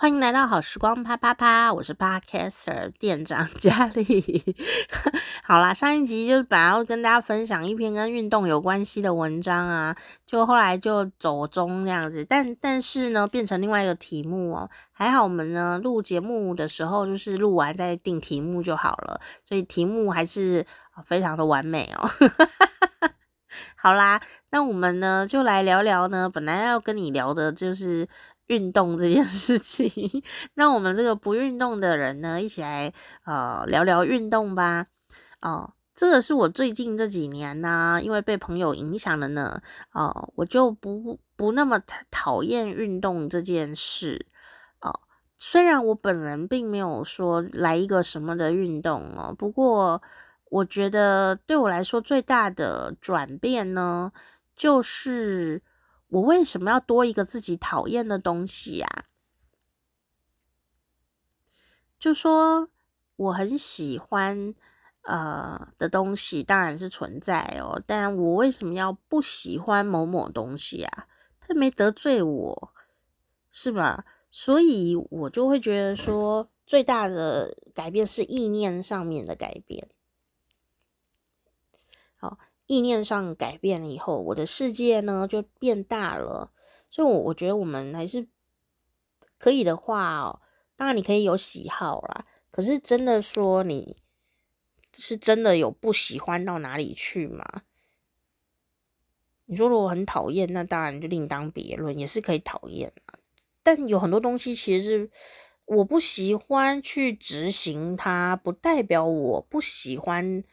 欢迎来到好时光啪啪啪，我是 Podcaster 店长佳丽。好啦，上一集就是本来要跟大家分享一篇跟运动有关系的文章啊，就后来就走中这样子，但但是呢，变成另外一个题目哦。还好我们呢录节目的时候，就是录完再定题目就好了，所以题目还是非常的完美哦。好啦，那我们呢就来聊聊呢，本来要跟你聊的就是。运动这件事情，让我们这个不运动的人呢，一起来呃聊聊运动吧。哦、呃，这个是我最近这几年呢、啊，因为被朋友影响了呢，哦、呃，我就不不那么讨厌运动这件事。哦、呃，虽然我本人并没有说来一个什么的运动哦，不过我觉得对我来说最大的转变呢，就是。我为什么要多一个自己讨厌的东西呀？就说我很喜欢呃的东西，当然是存在哦。但我为什么要不喜欢某某东西啊？他没得罪我，是吧？所以我就会觉得说，最大的改变是意念上面的改变。好。意念上改变了以后，我的世界呢就变大了。所以，我我觉得我们还是可以的话哦，当然你可以有喜好啦。可是，真的说你是真的有不喜欢到哪里去吗？你说如果很讨厌，那当然就另当别论，也是可以讨厌啊。但有很多东西其实是我不喜欢去执行它，不代表我不喜欢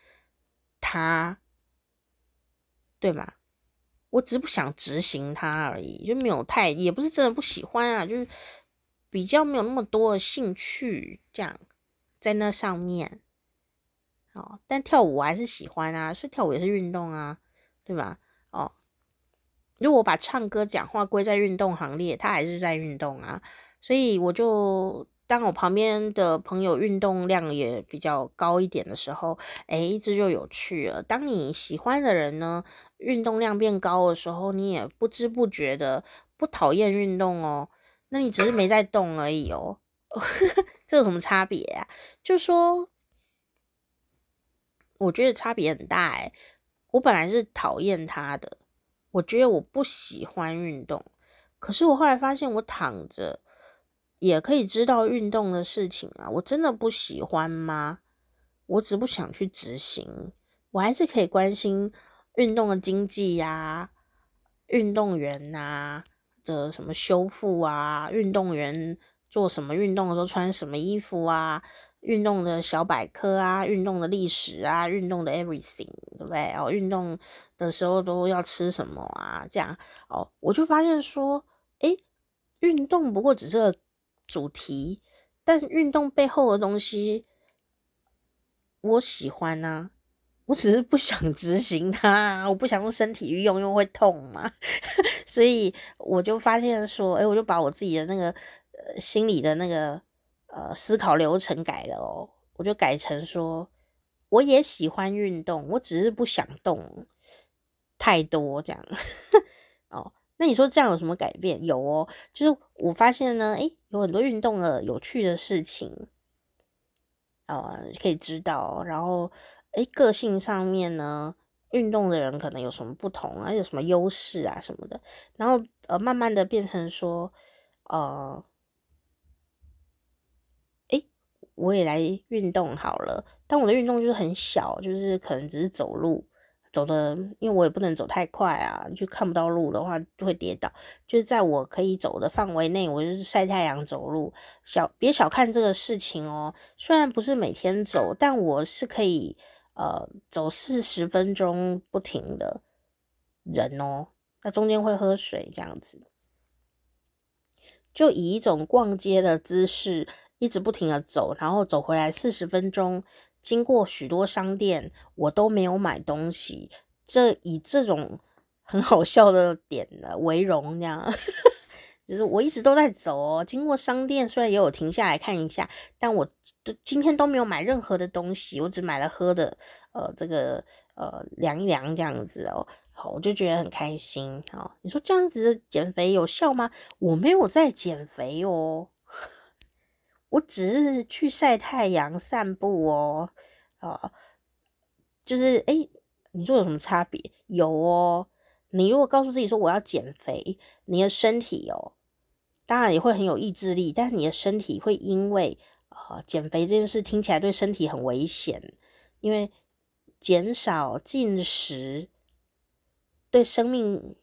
它。对吗？我只是不想执行它而已，就没有太，也不是真的不喜欢啊，就是比较没有那么多的兴趣，这样在那上面。哦，但跳舞我还是喜欢啊，所以跳舞也是运动啊，对吧？哦，如果把唱歌、讲话归在运动行列，它还是在运动啊，所以我就。当我旁边的朋友运动量也比较高一点的时候，诶，这就有趣了。当你喜欢的人呢，运动量变高的时候，你也不知不觉的不讨厌运动哦。那你只是没在动而已哦。这有什么差别啊？就说，我觉得差别很大诶。我本来是讨厌他的，我觉得我不喜欢运动，可是我后来发现我躺着。也可以知道运动的事情啊，我真的不喜欢吗？我只不想去执行，我还是可以关心运动的经济呀，运动员呐的什么修复啊，运动员做什么运动的时候穿什么衣服啊，运动的小百科啊，运动的历史啊，运动的 everything，对不对？哦，运动的时候都要吃什么啊？这样哦，我就发现说，诶，运动不过只是。主题，但运动背后的东西，我喜欢啊，我只是不想执行它，我不想用身体去用，因为会痛嘛，所以我就发现说，哎、我就把我自己的那个呃心里的那个呃思考流程改了哦，我就改成说，我也喜欢运动，我只是不想动太多这样 哦。那你说这样有什么改变？有哦，就是我发现呢，诶，有很多运动的有趣的事情，呃，可以知道。然后，诶，个性上面呢，运动的人可能有什么不同啊？有什么优势啊什么的。然后，呃，慢慢的变成说，呃，诶，我也来运动好了。但我的运动就是很小，就是可能只是走路。走的，因为我也不能走太快啊，就看不到路的话就会跌倒。就是在我可以走的范围内，我就是晒太阳走路。小别小看这个事情哦，虽然不是每天走，但我是可以呃走四十分钟不停的人哦。那中间会喝水这样子，就以一种逛街的姿势一直不停的走，然后走回来四十分钟。经过许多商店，我都没有买东西。这以这种很好笑的点呢为荣，这样 就是我一直都在走哦。经过商店，虽然也有停下来看一下，但我今天都没有买任何的东西，我只买了喝的，呃，这个呃凉一凉这样子哦。好，我就觉得很开心。好，你说这样子减肥有效吗？我没有在减肥哦。我只是去晒太阳、散步哦，啊，就是哎、欸，你说有什么差别？有哦，你如果告诉自己说我要减肥，你的身体哦，当然也会很有意志力，但是你的身体会因为啊、减肥这件事听起来对身体很危险，因为减少进食对生命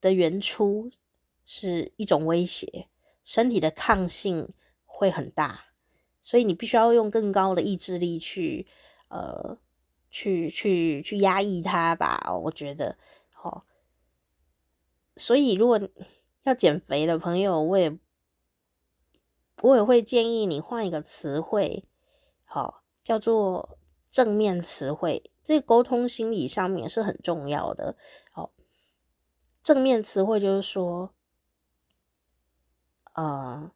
的原初是一种威胁，身体的抗性会很大，所以你必须要用更高的意志力去呃，去去去压抑它吧。我觉得，哦，所以如果要减肥的朋友，我也我也会建议你换一个词汇，好、哦，叫做正面词汇。这沟通心理上面是很重要的。好、哦，正面词汇就是说，呃。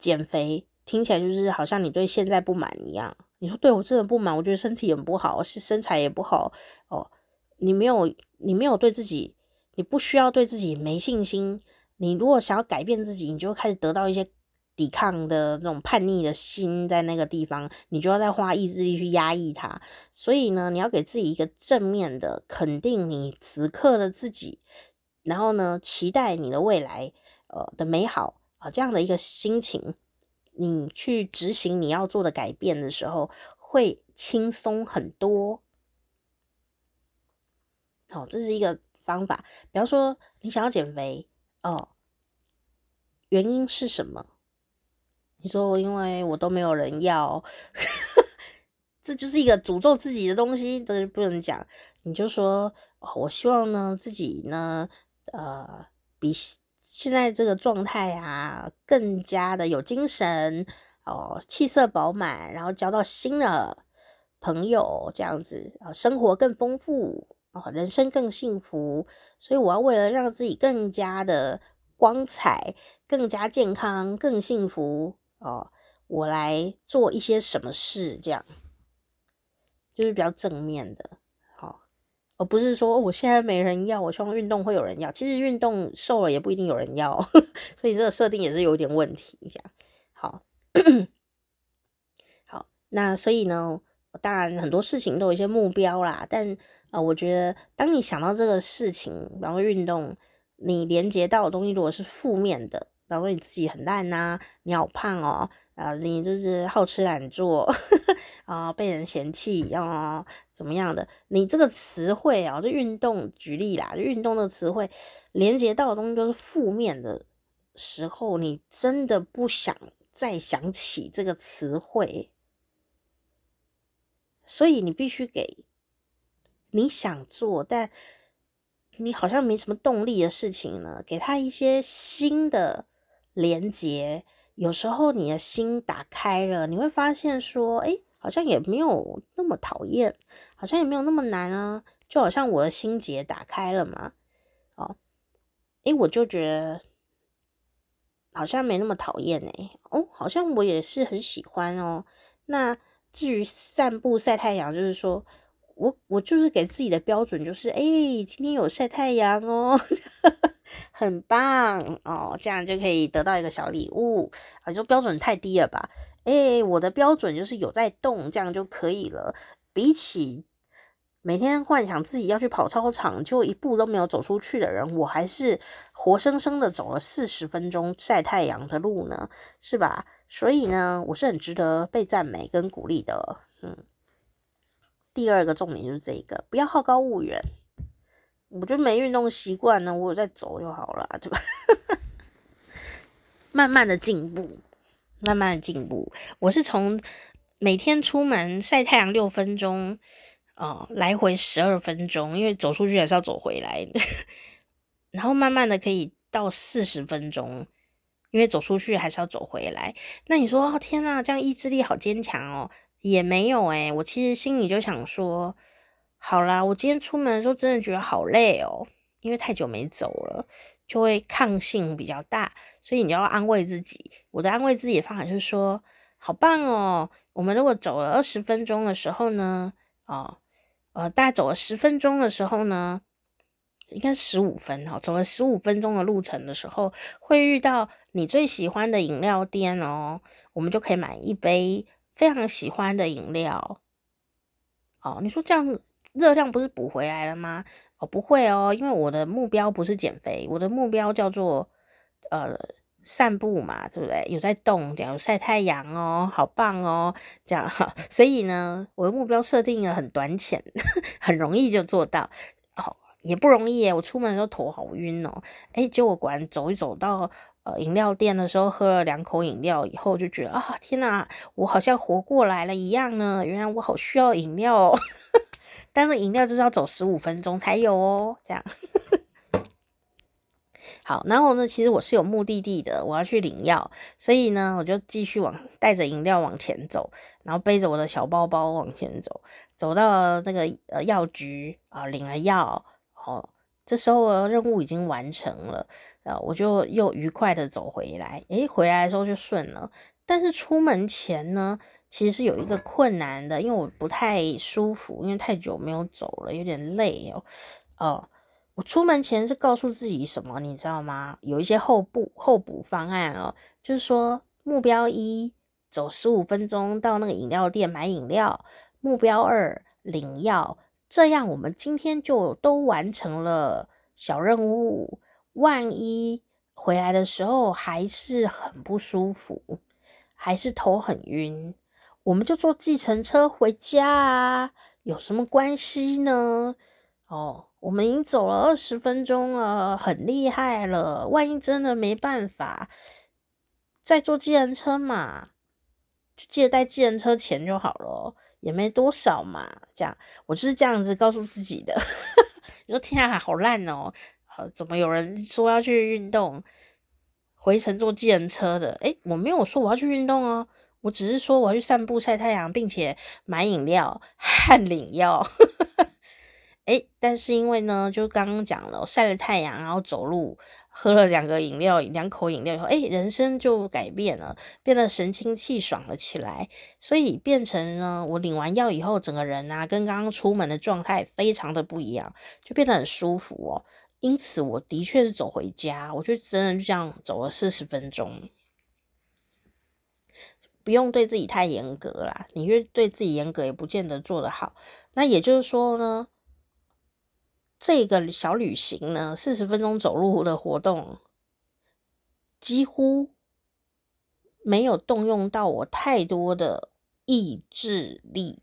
减肥听起来就是好像你对现在不满一样。你说对我真的不满，我觉得身体很不好，是身材也不好哦。你没有，你没有对自己，你不需要对自己没信心。你如果想要改变自己，你就开始得到一些抵抗的那种叛逆的心在那个地方，你就要再花意志力去压抑它。所以呢，你要给自己一个正面的肯定，你此刻的自己，然后呢，期待你的未来，呃的美好。啊，这样的一个心情，你去执行你要做的改变的时候，会轻松很多。好，这是一个方法。比方说，你想要减肥，哦，原因是什么？你说，因为我都没有人要，这就是一个诅咒自己的东西，这个不能讲。你就说，哦，我希望呢，自己呢，呃，比。现在这个状态啊，更加的有精神哦，气色饱满，然后交到新的朋友，这样子啊，生活更丰富啊，人生更幸福。所以我要为了让自己更加的光彩、更加健康、更幸福哦，我来做一些什么事，这样就是比较正面的。而不是说我现在没人要，我希望运动会有人要。其实运动瘦了也不一定有人要，所以这个设定也是有点问题。这样好，好，那所以呢，当然很多事情都有一些目标啦。但啊、我觉得当你想到这个事情，然后运动，你连接到的东西如果是负面的，然后你自己很烂呐、你好胖哦。啊，你就是好吃懒做啊，被人嫌弃啊，怎么样的？你这个词汇啊，就运动举例啦，就运动的词汇连接到的东西都是负面的时候，你真的不想再想起这个词汇，所以你必须给你想做但你好像没什么动力的事情呢，给他一些新的连接。有时候你的心打开了，你会发现说，诶，好像也没有那么讨厌，好像也没有那么难啊，就好像我的心结打开了嘛，哦，诶，我就觉得好像没那么讨厌诶，哦，好像我也是很喜欢哦。那至于散步晒太阳，就是说我我就是给自己的标准就是，诶，今天有晒太阳哦。很棒哦，这样就可以得到一个小礼物啊！你说标准太低了吧？诶，我的标准就是有在动，这样就可以了。比起每天幻想自己要去跑操场，就一步都没有走出去的人，我还是活生生的走了四十分钟晒太阳的路呢，是吧？所以呢，我是很值得被赞美跟鼓励的。嗯，第二个重点就是这个，不要好高骛远。我就没运动习惯呢，我有在走就好了，对吧？慢慢的进步，慢慢的进步。我是从每天出门晒太阳六分钟，哦，来回十二分钟，因为走出去还是要走回来。然后慢慢的可以到四十分钟，因为走出去还是要走回来。那你说，哦，天哪，这样意志力好坚强哦？也没有诶，我其实心里就想说。好啦，我今天出门的时候真的觉得好累哦，因为太久没走了，就会抗性比较大，所以你要安慰自己。我的安慰自己的方法就是说，好棒哦，我们如果走了二十分钟的时候呢，哦，呃，大概走了十分钟的时候呢，应该十五分哦，走了十五分钟的路程的时候，会遇到你最喜欢的饮料店哦，我们就可以买一杯非常喜欢的饮料。哦，你说这样热量不是补回来了吗？哦，不会哦，因为我的目标不是减肥，我的目标叫做呃散步嘛，对不对？有在动，这样有晒太阳哦，好棒哦，这样哈。所以呢，我的目标设定了很短浅，很容易就做到。哦，也不容易耶，我出门的时候头好晕哦。诶，结果果然走一走到呃饮料店的时候，喝了两口饮料以后，就觉得啊，天哪，我好像活过来了一样呢。原来我好需要饮料哦。但是饮料就是要走十五分钟才有哦，这样。好，然后呢，其实我是有目的地的，我要去领药，所以呢，我就继续往带着饮料往前走，然后背着我的小包包往前走，走到那个呃药局啊，领了药，哦，这时候任务已经完成了，啊，我就又愉快的走回来，诶，回来的时候就顺了，但是出门前呢，其实是有一个困难的，因为我不太舒服，因为太久没有走了，有点累哦。哦，我出门前是告诉自己什么，你知道吗？有一些后补后补方案哦，就是说目标一，走十五分钟到那个饮料店买饮料；目标二，领药。这样我们今天就都完成了小任务。万一回来的时候还是很不舒服，还是头很晕。我们就坐计程车回家啊，有什么关系呢？哦，我们已经走了二十分钟了，很厉害了。万一真的没办法，再坐计程车嘛，就记得带计程车钱就好了，也没多少嘛。这样，我就是这样子告诉自己的。你说天啊，好烂哦！怎么有人说要去运动，回程坐计程车的？诶，我没有说我要去运动哦。我只是说我要去散步晒太阳，并且买饮料和领药。诶，但是因为呢，就刚刚讲了，我晒了太阳，然后走路，喝了两个饮料，两口饮料以后，诶，人生就改变了，变得神清气爽了起来。所以变成呢，我领完药以后，整个人啊，跟刚刚出门的状态非常的不一样，就变得很舒服哦。因此，我的确是走回家，我就真的就这样走了四十分钟。不用对自己太严格啦，你越对自己严格，也不见得做得好。那也就是说呢，这个小旅行呢，四十分钟走路的活动，几乎没有动用到我太多的意志力。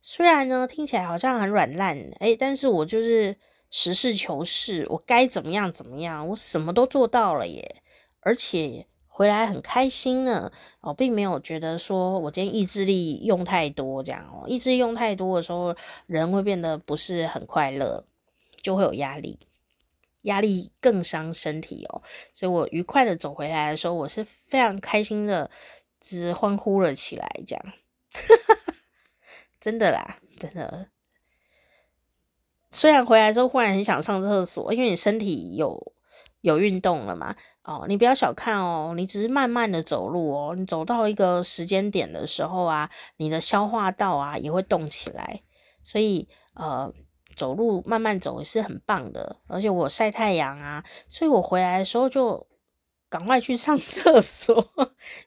虽然呢，听起来好像很软烂，诶，但是我就是实事求是，我该怎么样怎么样，我什么都做到了耶，而且。回来很开心呢，哦，并没有觉得说我今天意志力用太多这样哦，意志力用太多的时候，人会变得不是很快乐，就会有压力，压力更伤身体哦。所以我愉快的走回来的时候，我是非常开心的，只欢呼了起来，这样，真的啦，真的。虽然回来之后忽然很想上厕所，因为你身体有有运动了嘛。哦，你不要小看哦，你只是慢慢的走路哦，你走到一个时间点的时候啊，你的消化道啊也会动起来，所以呃，走路慢慢走也是很棒的。而且我晒太阳啊，所以我回来的时候就赶快去上 厕所。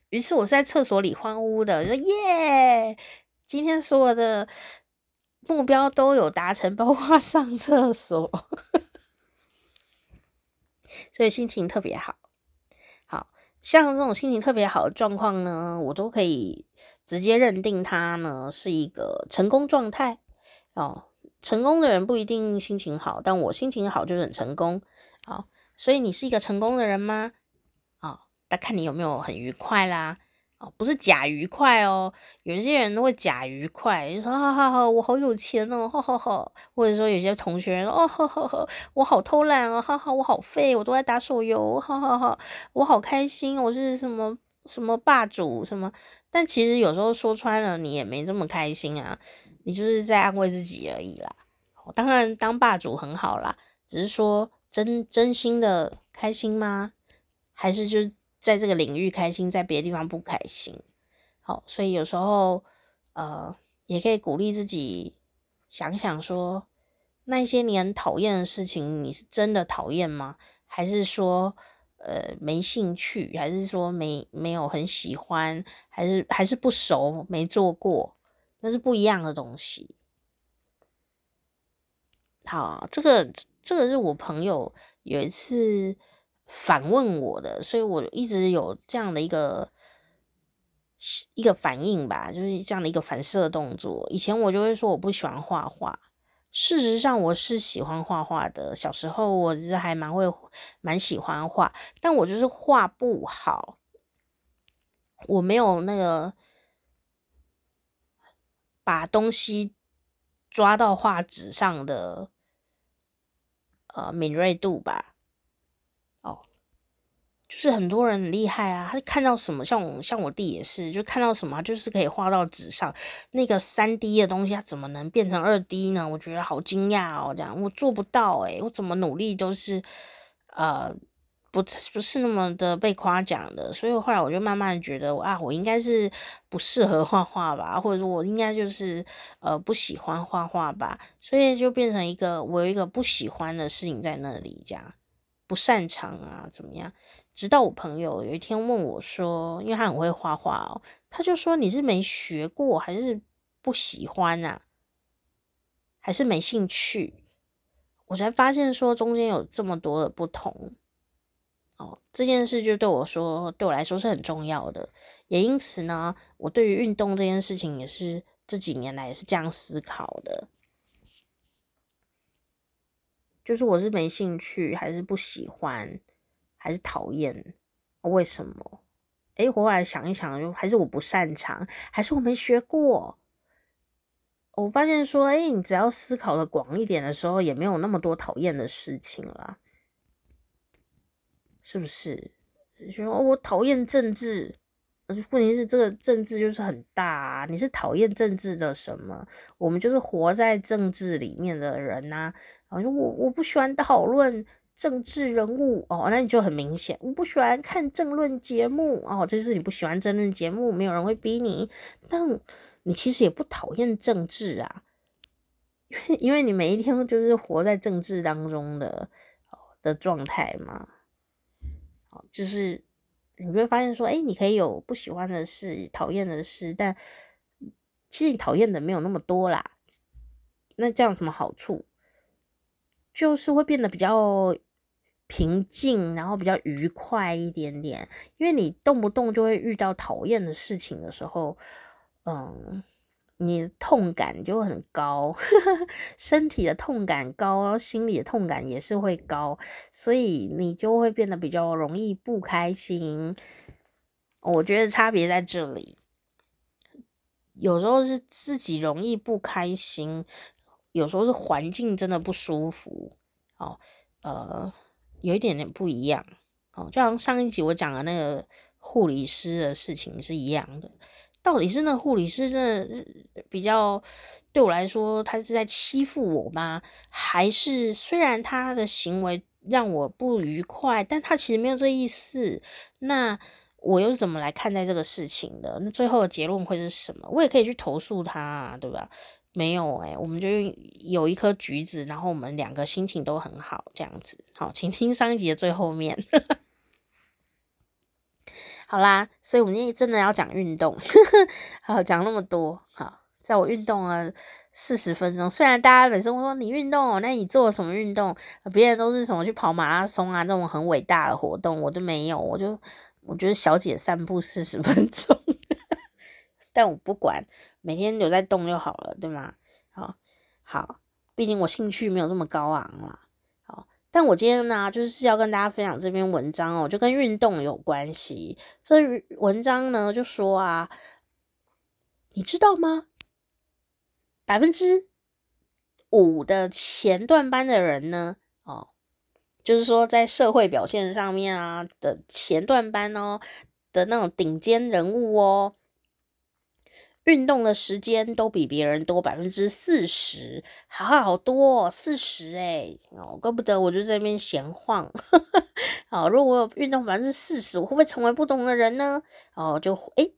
于是我在厕所里欢呼的，说耶，今天所有的目标都有达成，包括上厕所，所以心情特别好好。像这种心情特别好的状况呢，我都可以直接认定它呢是一个成功状态哦。成功的人不一定心情好，但我心情好就是很成功啊、哦。所以你是一个成功的人吗？啊、那看你有没有很愉快啦。哦，不是假愉快哦，有些人都会假愉快，就说哈哈哈，我好有钱哦，哈哈哈，或者说有些同学说哦哈哈哈，我好偷懒哦，哈哈，我好废，我都在打手游，哈哈哈，我好开心，我是什么什么霸主什么，但其实有时候说穿了，你也没这么开心啊，你就是在安慰自己而已啦。当然当霸主很好啦，只是说真真心的开心吗？还是就？在这个领域开心，在别的地方不开心，好，所以有时候呃，也可以鼓励自己想想说，那些你很讨厌的事情，你是真的讨厌吗？还是说，呃，没兴趣？还是说没没有很喜欢？还是还是不熟，没做过？那是不一样的东西。好，这个这个是我朋友有一次反问我的，所以我一直有这样的一个一个反应吧，就是这样的一个反射动作。以前我就会说我不喜欢画画，事实上我是喜欢画画的。小时候我其实还蛮会蛮喜欢画，但我就是画不好，我没有那个把东西抓到画纸上的。呃，敏锐度吧，哦，就是很多人很厉害啊，他看到什么，像我像我弟也是，就看到什么，就是可以画到纸上。那个三 D 的东西，它怎么能变成二 D 呢？我觉得好惊讶哦，这样我做不到诶，我怎么努力都是，呃。不不是那么的被夸奖的，所以后来我就慢慢觉得啊，我应该是不适合画画吧，或者说我应该就是呃不喜欢画画吧，所以就变成一个我有一个不喜欢的事情在那里，这样不擅长啊怎么样？直到我朋友有一天问我说，因为他很会画画哦，他就说，你是没学过还是不喜欢啊？还是没兴趣？我才发现说中间有这么多的不同。哦，这件事就对我说，对我来说是很重要的，也因此呢，我对于运动这件事情也是这几年来也是这样思考的，就是我是没兴趣，还是不喜欢，还是讨厌？为什么？诶，我后来想一想，就还是我不擅长，还是我没学过？我发现说，诶，你只要思考的广一点的时候，也没有那么多讨厌的事情了。是不是？说我讨厌政治，问题是这个政治就是很大啊。你是讨厌政治的什么？我们就是活在政治里面的人呐。啊，我我不喜欢讨论政治人物哦，那你就很明显。我不喜欢看政论节目哦，这就是你不喜欢政论节目，没有人会逼你。但你其实也不讨厌政治啊，因为因为你每一天就是活在政治当中的的状态嘛。就是你会发现说，哎，你可以有不喜欢的事、讨厌的事，但其实你讨厌的没有那么多啦。那这样有什么好处？就是会变得比较平静，然后比较愉快一点点。因为你动不动就会遇到讨厌的事情的时候，嗯。你的痛感就很高，身体的痛感高，心里的痛感也是会高，所以你就会变得比较容易不开心。我觉得差别在这里，有时候是自己容易不开心，有时候是环境真的不舒服。哦，呃，有一点点不一样。哦，就像上一集我讲的那个护理师的事情是一样的。到底是那护理师真的比较对我来说，他是在欺负我吗？还是虽然他的行为让我不愉快，但他其实没有这意思？那我又是怎么来看待这个事情的？那最后的结论会是什么？我也可以去投诉他啊，对吧？没有欸，我们就有一颗橘子，然后我们两个心情都很好，这样子。好，请听上一集的最后面。好啦，所以我们今天真的要讲运动，好，讲那么多，好，在我运动了四十分钟，虽然大家每次都说你运动哦，那你做了什么运动？别人都是什么去跑马拉松啊，那种很伟大的活动，我都没有，我就我觉得小姐散步四十分钟，但我不管，每天有在动就好了，对吗？好，好，毕竟我兴趣没有这么高昂啦。但我今天呢，就是要跟大家分享这篇文章哦，就跟运动有关系。这文章呢就说啊，你知道吗？百分之五的前段班的人呢，哦，就是说在社会表现上面啊的前段班哦的那种顶尖人物哦。运动的时间都比别人多百分之四十，好好多，四十诶哦，怪不得我就在那边闲晃。好，如果我有运动百分之四十，我会不会成为不同的人呢？哦，就诶，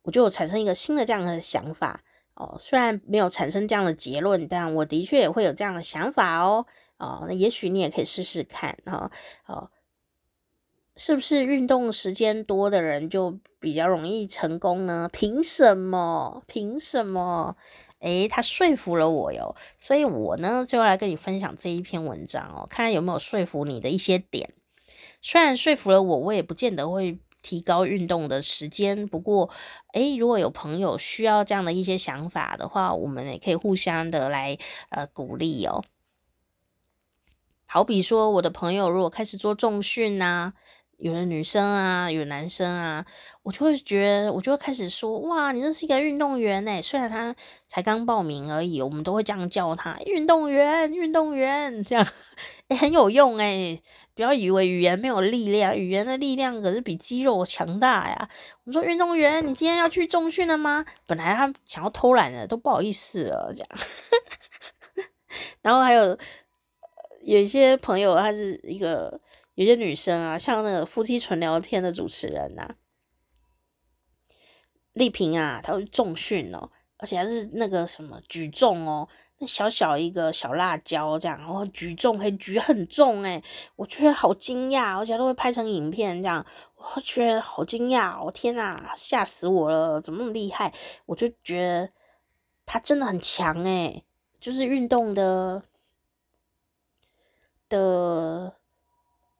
我就产生一个新的这样的想法哦，虽然没有产生这样的结论，但我的确也会有这样的想法哦。哦，那也许你也可以试试看哈。哦，是不是运动时间多的人就比较容易成功呢？凭什么？凭什么？诶，他说服了我哟。所以我呢就要来跟你分享这一篇文章哦，看看有没有说服你的一些点。虽然说服了我，我也不见得会。提高运动的时间。不过，诶，如果有朋友需要这样的一些想法的话，我们也可以互相的来呃鼓励哦。好比说，我的朋友如果开始做重训呐，有的女生啊，有的男生啊，我就会觉得，我就会开始说，哇，你这是一个运动员诶，虽然他才刚报名而已，我们都会这样叫他运动员，运动员，这样，很有用诶。不要以为语言没有力量，语言的力量可是比肌肉强大呀。我们说运动员，你今天要去重训了吗？本来他想要偷懒的，都不好意思了，这样。然后还有有一些朋友，他是一个有些女生啊，像那个夫妻纯聊天的主持人呐、丽萍啊，她会重训哦，而且还是那个什么举重哦。那小小一个小辣椒这样，然后举重可以举很重诶，我觉得好惊讶，而且都会拍成影片这样，我觉得好惊讶，我天哪，吓死我了，怎么那么厉害？我就觉得他真的很强诶，就是运动的的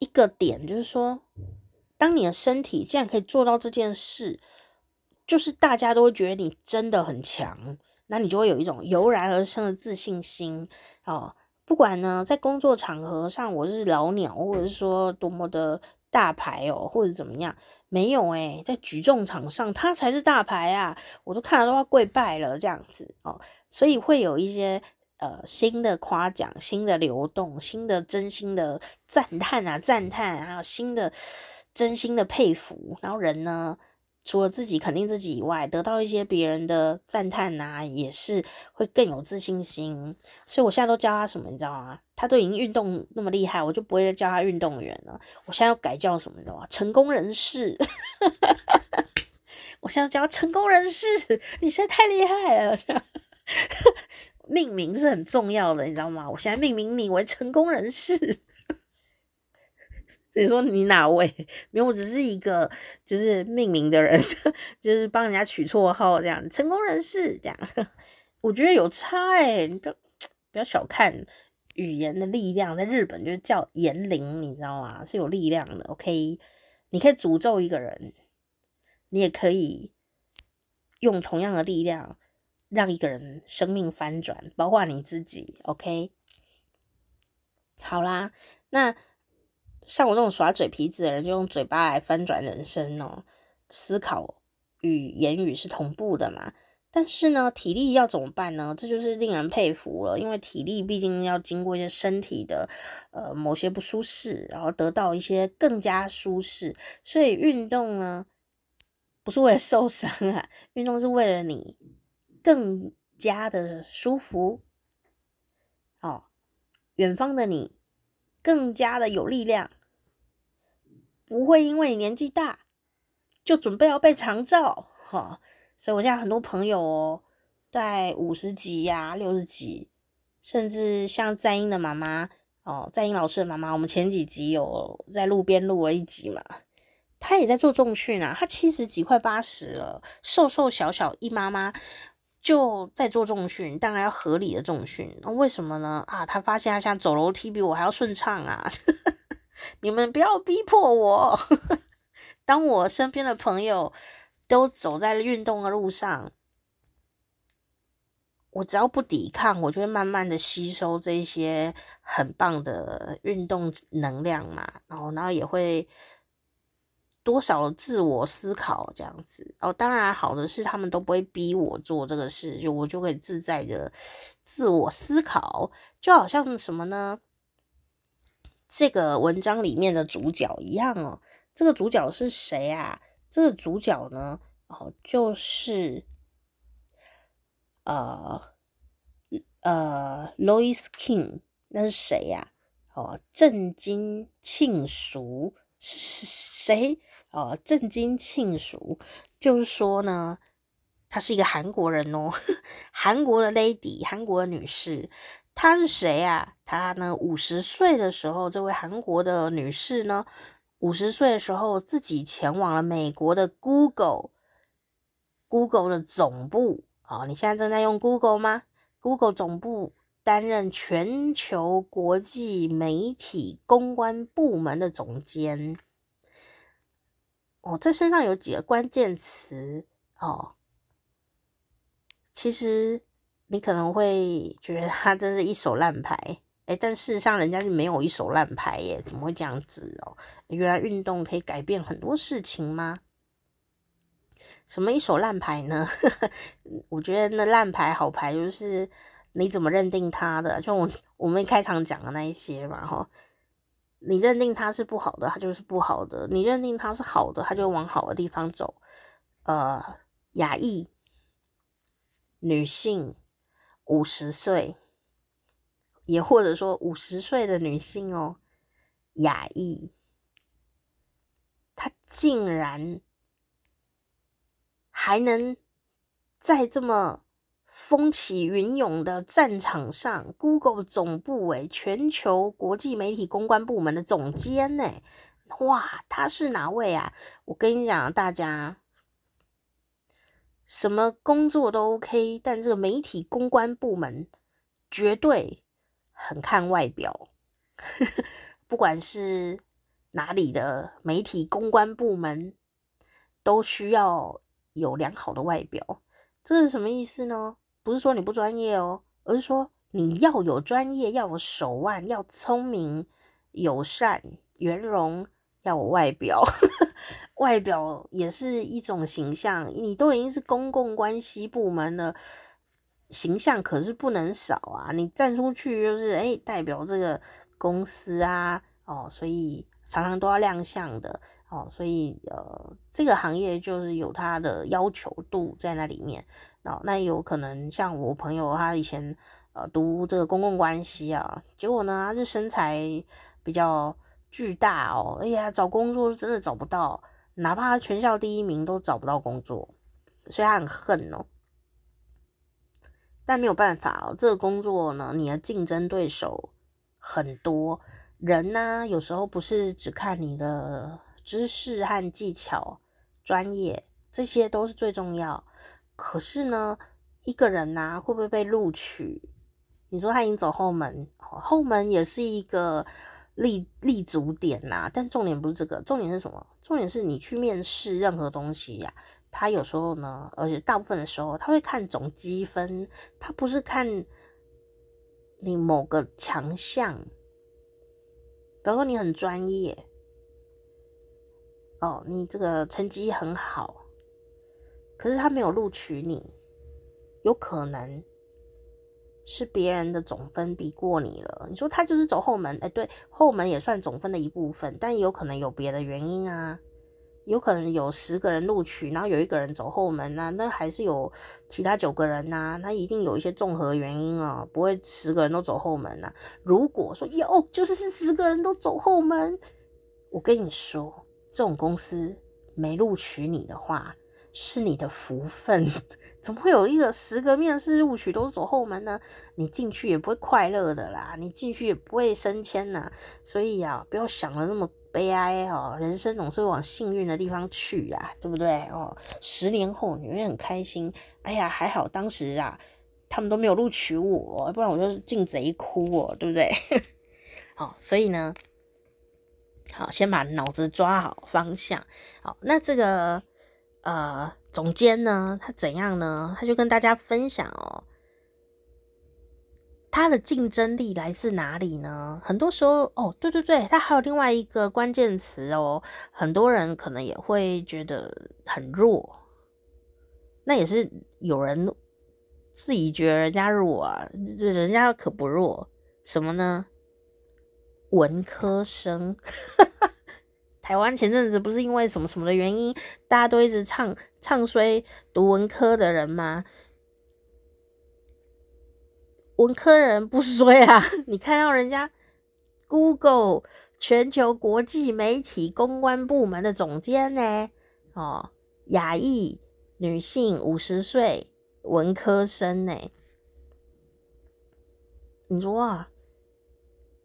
一个点，就是说，当你的身体竟然可以做到这件事，就是大家都会觉得你真的很强。那你就会有一种油然而生的自信心哦。不管呢，在工作场合上我是老鸟，或者是说多么的大牌哦，或者怎么样，没有诶，在举重场上他才是大牌啊！我都看了都要跪拜了这样子哦。所以会有一些呃新的夸奖、新的流动、新的真心的赞叹啊、赞叹，还有新的真心的佩服，然后人呢，除了自己肯定自己以外，得到一些别人的赞叹呐，也是会更有自信心。所以我现在都教他什么，你知道吗？他都已经运动那么厉害，我就不会再叫他运动员了。我现在要改叫什么，你知道吗？成功人士。我现在叫他成功人士，你实在太厉害了。命名是很重要的，你知道吗？我现在命名你为成功人士。所以说你哪位？没有，我只是一个就是命名的人，就是帮人家取绰号这样，成功人士这样。我觉得有差诶，你不要不要小看语言的力量，在日本就是叫言灵，你知道吗？是有力量的。OK，你可以诅咒一个人，你也可以用同样的力量让一个人生命翻转，包括你自己。OK，好啦，那。像我这种耍嘴皮子的人，就用嘴巴来翻转人生哦。思考与言语是同步的嘛。但是呢，体力要怎么办呢？这就是令人佩服了，因为体力毕竟要经过一些身体的呃某些不舒适，然后得到一些更加舒适。所以运动呢，不是为了受伤啊，运动是为了你更加的舒服。哦，远方的你。更加的有力量，不会因为你年纪大就准备要被长照哈。所以我现在很多朋友哦，在五十几呀、六十几，甚至像在英的妈妈哦，在英老师的妈妈，我们前几集有在路边录了一集嘛，她也在做重训啊，她七十几快八十了，瘦瘦小小一妈妈。就在做重训，当然要合理的重训。那为什么呢？啊，他发现他现在走楼梯比我还要顺畅啊！你们不要逼迫我。当我身边的朋友都走在运动的路上，我只要不抵抗，我就会慢慢的吸收这些很棒的运动能量嘛。然后，然后也会。多少自我思考这样子哦，当然好的是他们都不会逼我做这个事，就我就可以自在的自我思考，就好像什么呢？这个文章里面的主角一样哦。这个主角是谁啊？这个主角呢？哦，就是呃呃，Lois King，那是谁呀？哦，正经庆熟 是谁？哦，正经庆淑，就是说呢，她是一个韩国人哦，韩国的 lady，韩国的女士。她是谁啊？她呢，五十岁的时候，这位韩国的女士呢，五十岁的时候自己前往了美国的 Google，Google 的总部。哦，你现在正在用 Google 吗？Google 总部担任全球国际媒体公关部门的总监。哦，这身上有几个关键词哦。其实你可能会觉得他真是一手烂牌，诶，但事实上人家就没有一手烂牌耶，怎么会这样子哦？原来运动可以改变很多事情吗？什么一手烂牌呢？我觉得那烂牌好牌就是你怎么认定他的，就我我们开场讲的那一些嘛，哈，你认定他是不好的，他就是不好的；你认定他是好的，他就往好的地方走。呃，亚裔女性五十岁，也或者说五十岁的女性哦，亚裔，她竟然。还能在这么风起云涌的战场上，Google 总部诶，全球国际媒体公关部门的总监呢？哇，他是哪位啊？我跟你讲，大家什么工作都 OK，但这个媒体公关部门绝对很看外表，不管是哪里的媒体公关部门，都需要。有良好的外表，这是什么意思呢？不是说你不专业哦，而是说你要有专业，要有手腕，要聪明、友善、圆融，要有外表。外表也是一种形象，你都已经是公共关系部门了，形象可是不能少啊！你站出去就是诶，代表这个公司啊，哦，所以常常都要亮相的。哦，所以呃，这个行业就是有它的要求度在那里面。哦，那有可能像我朋友，他以前呃读这个公共关系啊，结果呢，他是身材比较巨大哦，哎呀，找工作真的找不到，哪怕全校第一名都找不到工作，所以他很恨哦。但没有办法哦，这个工作呢，你的竞争对手很多，人呢，有时候不是只看你的。知识和技巧、专业，这些都是最重要。可是呢，一个人呐、会不会被录取？你说他已经走后门，后门也是一个立立足点呐、但重点不是这个，重点是什么？重点是你去面试任何东西呀、他有时候呢，而且大部分的时候，他会看总积分，他不是看你某个强项。比如说你很专业。哦，你这个成绩很好，可是他没有录取你，有可能是别人的总分比过你了。你说他就是走后门，哎，对，后门也算总分的一部分，但也有可能有别的原因啊，有可能有十个人录取，然后有一个人走后门啊，那还是有其他九个人呐、啊，那一定有一些综合原因啊，不会十个人都走后门呐、如果说有，就是是十个人都走后门，我跟你说。这种公司没录取你的话，是你的福分。怎么会有一个十个面试录取都是走后门呢？你进去也不会快乐的啦，你进去也不会升迁呐。所以呀，不要想的那么悲哀哦。人生总是往幸运的地方去啊，对不对哦？十年后你会很开心。哎呀，还好当时啊，他们都没有录取我，不然我就进贼窟哦，对不对？好，所以呢。好，先把脑子抓好方向。好，那这个呃总监呢，他怎样呢？他就跟大家分享哦，他的竞争力来自哪里呢？很多时候哦，对对对，他还有另外一个关键词哦，很多人可能也会觉得很弱，那也是有人自己觉得人家弱啊，人家可不弱，什么呢？文科生，台湾前阵子不是因为什么什么的原因，大家都一直唱唱衰读文科的人吗？文科人不衰啊！你看到人家 Google 全球国际媒体公关部门的总监呢？哦，亚裔女性，五十岁，文科生呢？你说啊，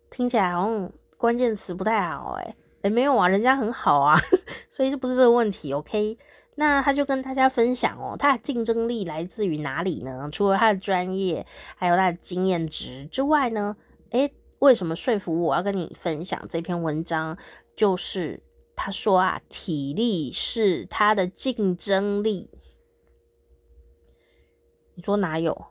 听起来好像关键词不太好哎、欸。哎，没有啊，人家很好啊，所以这不是这个问题。OK，那他就跟大家分享哦，他的竞争力来自于哪里呢？除了他的专业，还有他的经验值之外呢？诶，为什么说服我要跟你分享这篇文章？就是他说啊，体力是他的竞争力。你说哪有？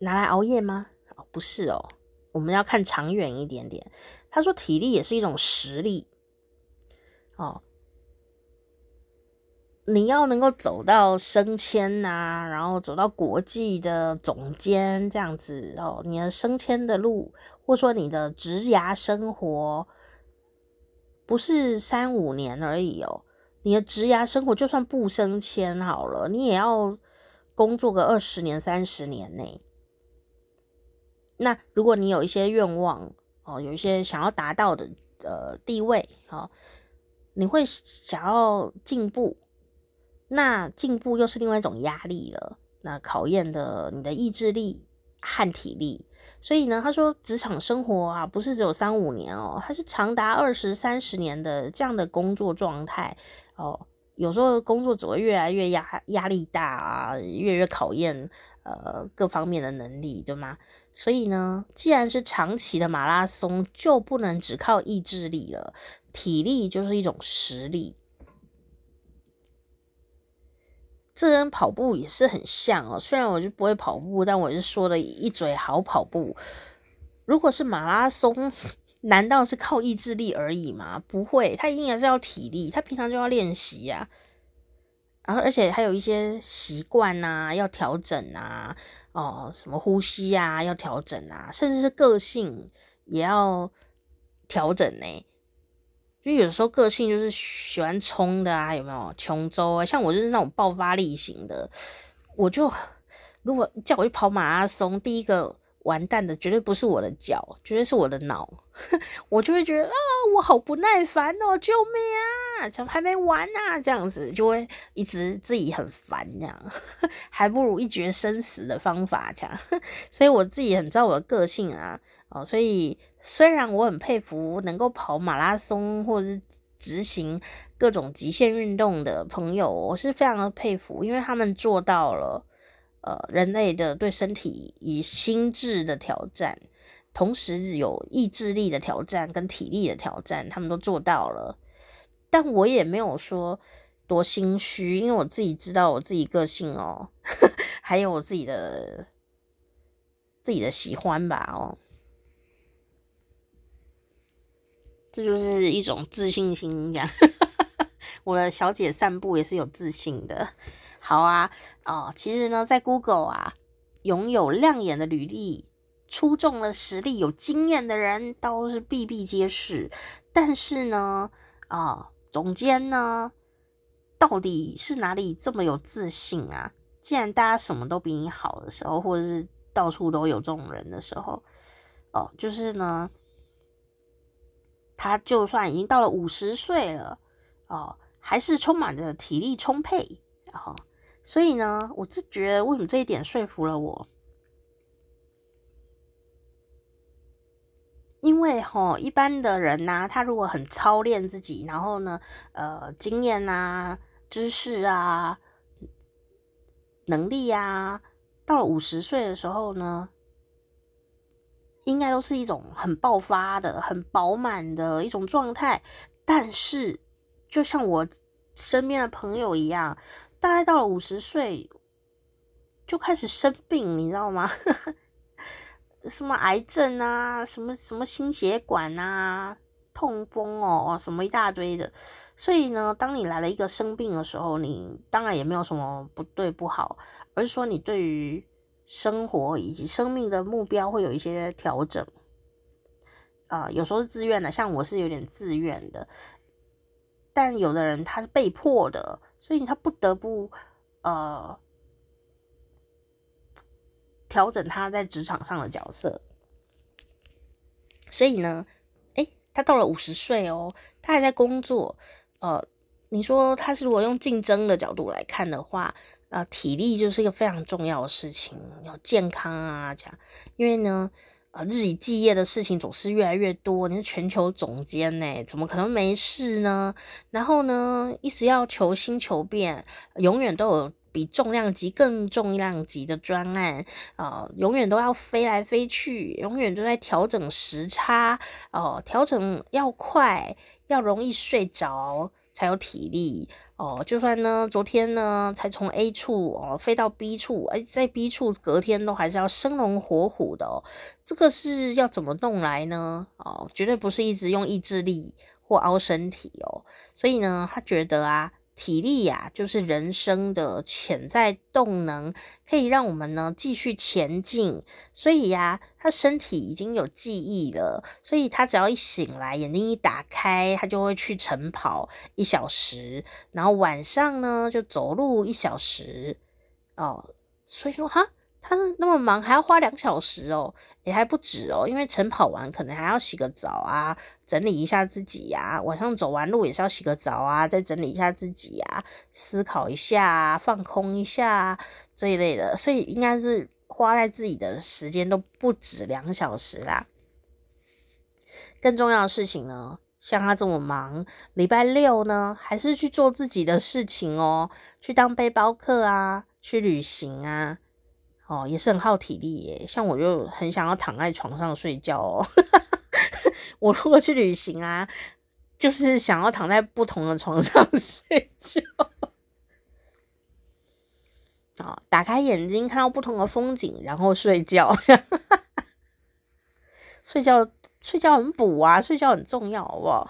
拿来熬夜吗？哦不是哦，我们要看长远一点点。他说，体力也是一种实力哦。你要能够走到升迁呐、然后走到国际的总监这样子哦，你的升迁的路，或者说你的职涯生活，不是三五年而已哦。你的职涯生活就算不升迁好了，你也要工作个二十年、三十年内。那如果你有一些愿望哦，有一些想要达到的呃地位，哦，你会想要进步，那进步又是另外一种压力了，那考验的你的意志力和体力。所以呢，他说职场生活啊，不是只有三五年哦，它是长达二十三十年的这样的工作状态哦。有时候工作只会越来越压压力大啊，越来越考验呃各方面的能力，对吗？所以呢，既然是长期的马拉松，就不能只靠意志力了，体力就是一种实力。这跟跑步也是很像哦。虽然我就不会跑步，但我是说的一嘴好跑步。如果是马拉松，难道是靠意志力而已吗？不会，他一定还是要体力，他平常就要练习呀。然后，而且还有一些习惯呐，要调整呐。哦，什么呼吸啊，要调整啊，甚至是个性也要调整呢。就有时候个性就是喜欢冲的啊，有没有？琼州啊，像我就是那种爆发力型的，我就如果叫我去跑马拉松，第一个。完蛋的绝对不是我的脚，绝对是我的脑，我就会觉得啊，我好不耐烦哦，救命啊，怎么还没完啊？这样子就会一直自己很烦，这样 还不如一决生死的方法这样。所以我自己很知道我的个性啊，哦，所以虽然我很佩服能够跑马拉松或者是执行各种极限运动的朋友，我是非常的佩服，因为他们做到了。呃，人类的对身体以心智的挑战，同时有意志力的挑战跟体力的挑战，他们都做到了。但我也没有说多心虚，因为我自己知道我自己个性哦，还有我自己的自己的喜欢吧哦，这就是一种自信心，这样。我的小姐散步也是有自信的。好啊，哦，其实呢，在 Google 啊，拥有亮眼的履历、出众的实力、有经验的人都是比比皆是。但是呢，啊、总监呢，到底是哪里这么有自信啊？既然大家什么都比你好的时候，或者是到处都有这种人的时候，哦，就是呢，他就算已经到了五十岁了，哦，还是充满着体力充沛，然哦。所以呢，我是觉得为什么这一点说服了我？因为齁，一般的人呐、他如果很操练自己，然后呢，呃，经验啊、知识啊、能力啊，到了五十岁的时候呢，应该都是一种很爆发的、很饱满的一种状态。但是，就像我身边的朋友一样。大概到了五十岁，就开始生病，你知道吗？什么癌症啊，什么什么心血管啊，痛风哦，什么一大堆的。所以呢，当你来了一个生病的时候，你当然也没有什么不对不好，而是说你对于生活以及生命的目标会有一些调整。呃，有时候是自愿的，像我是有点自愿的，但有的人他是被迫的。所以他不得不呃调整他在职场上的角色。所以呢，诶，他到了五十岁哦，他还在工作。呃，你说他是如果用竞争的角度来看的话，啊、体力就是一个非常重要的事情，要健康啊，这样，因为呢，啊、日以继夜的事情总是越来越多，你是全球总监呢，怎么可能没事呢？然后呢，一直要求新求变，永远都有比重量级更重量级的专案啊、永远都要飞来飞去，永远都在调整时差哦，调、整要快，要容易睡着。才有体力哦，就算呢，昨天呢才从 A 处哦飞到 B 处，哎，在 B 处隔天都还是要生龙活虎的哦。这个是要怎么弄来呢？哦，绝对不是一直用意志力或凹身体哦。所以呢，他觉得啊。体力呀、就是人生的潜在动能，可以让我们呢继续前进。所以呀、他身体已经有记忆了，所以他只要一醒来，眼睛一打开，他就会去晨跑一小时，然后晚上呢就走路一小时。哦，所以说哈。他那么忙，还要花两小时哦，也还不止哦，因为晨跑完可能还要洗个澡啊，整理一下自己呀、晚上走完路也是要洗个澡啊，再整理一下自己呀、思考一下，放空一下啊这一类的，所以应该是花在自己的时间都不止两小时啦。更重要的事情呢，像他这么忙，礼拜六呢还是去做自己的事情哦，去当背包客啊，去旅行啊。哦，也是很耗体力耶。像我就很想要躺在床上睡觉哦。我如果去旅行啊，就是想要躺在不同的床上 睡觉。哦，打开眼睛看到不同的风景，然后睡觉。睡觉睡觉很补啊，睡觉很重要，好不好？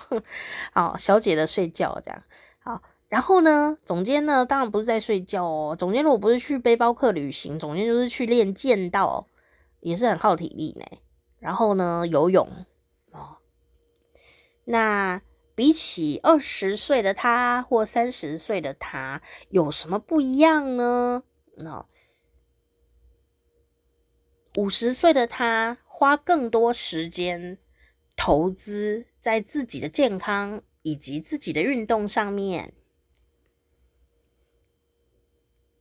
好，小姐的睡觉这样。好。然后呢，总监呢，当然不是在睡觉哦。总监如果不是去背包客旅行，总监就是去练剑道，也是很耗体力呢。然后呢，游泳。那比起二十岁的他或三十岁的他，有什么不一样呢？那五十岁的他花更多时间投资在自己的健康以及自己的运动上面。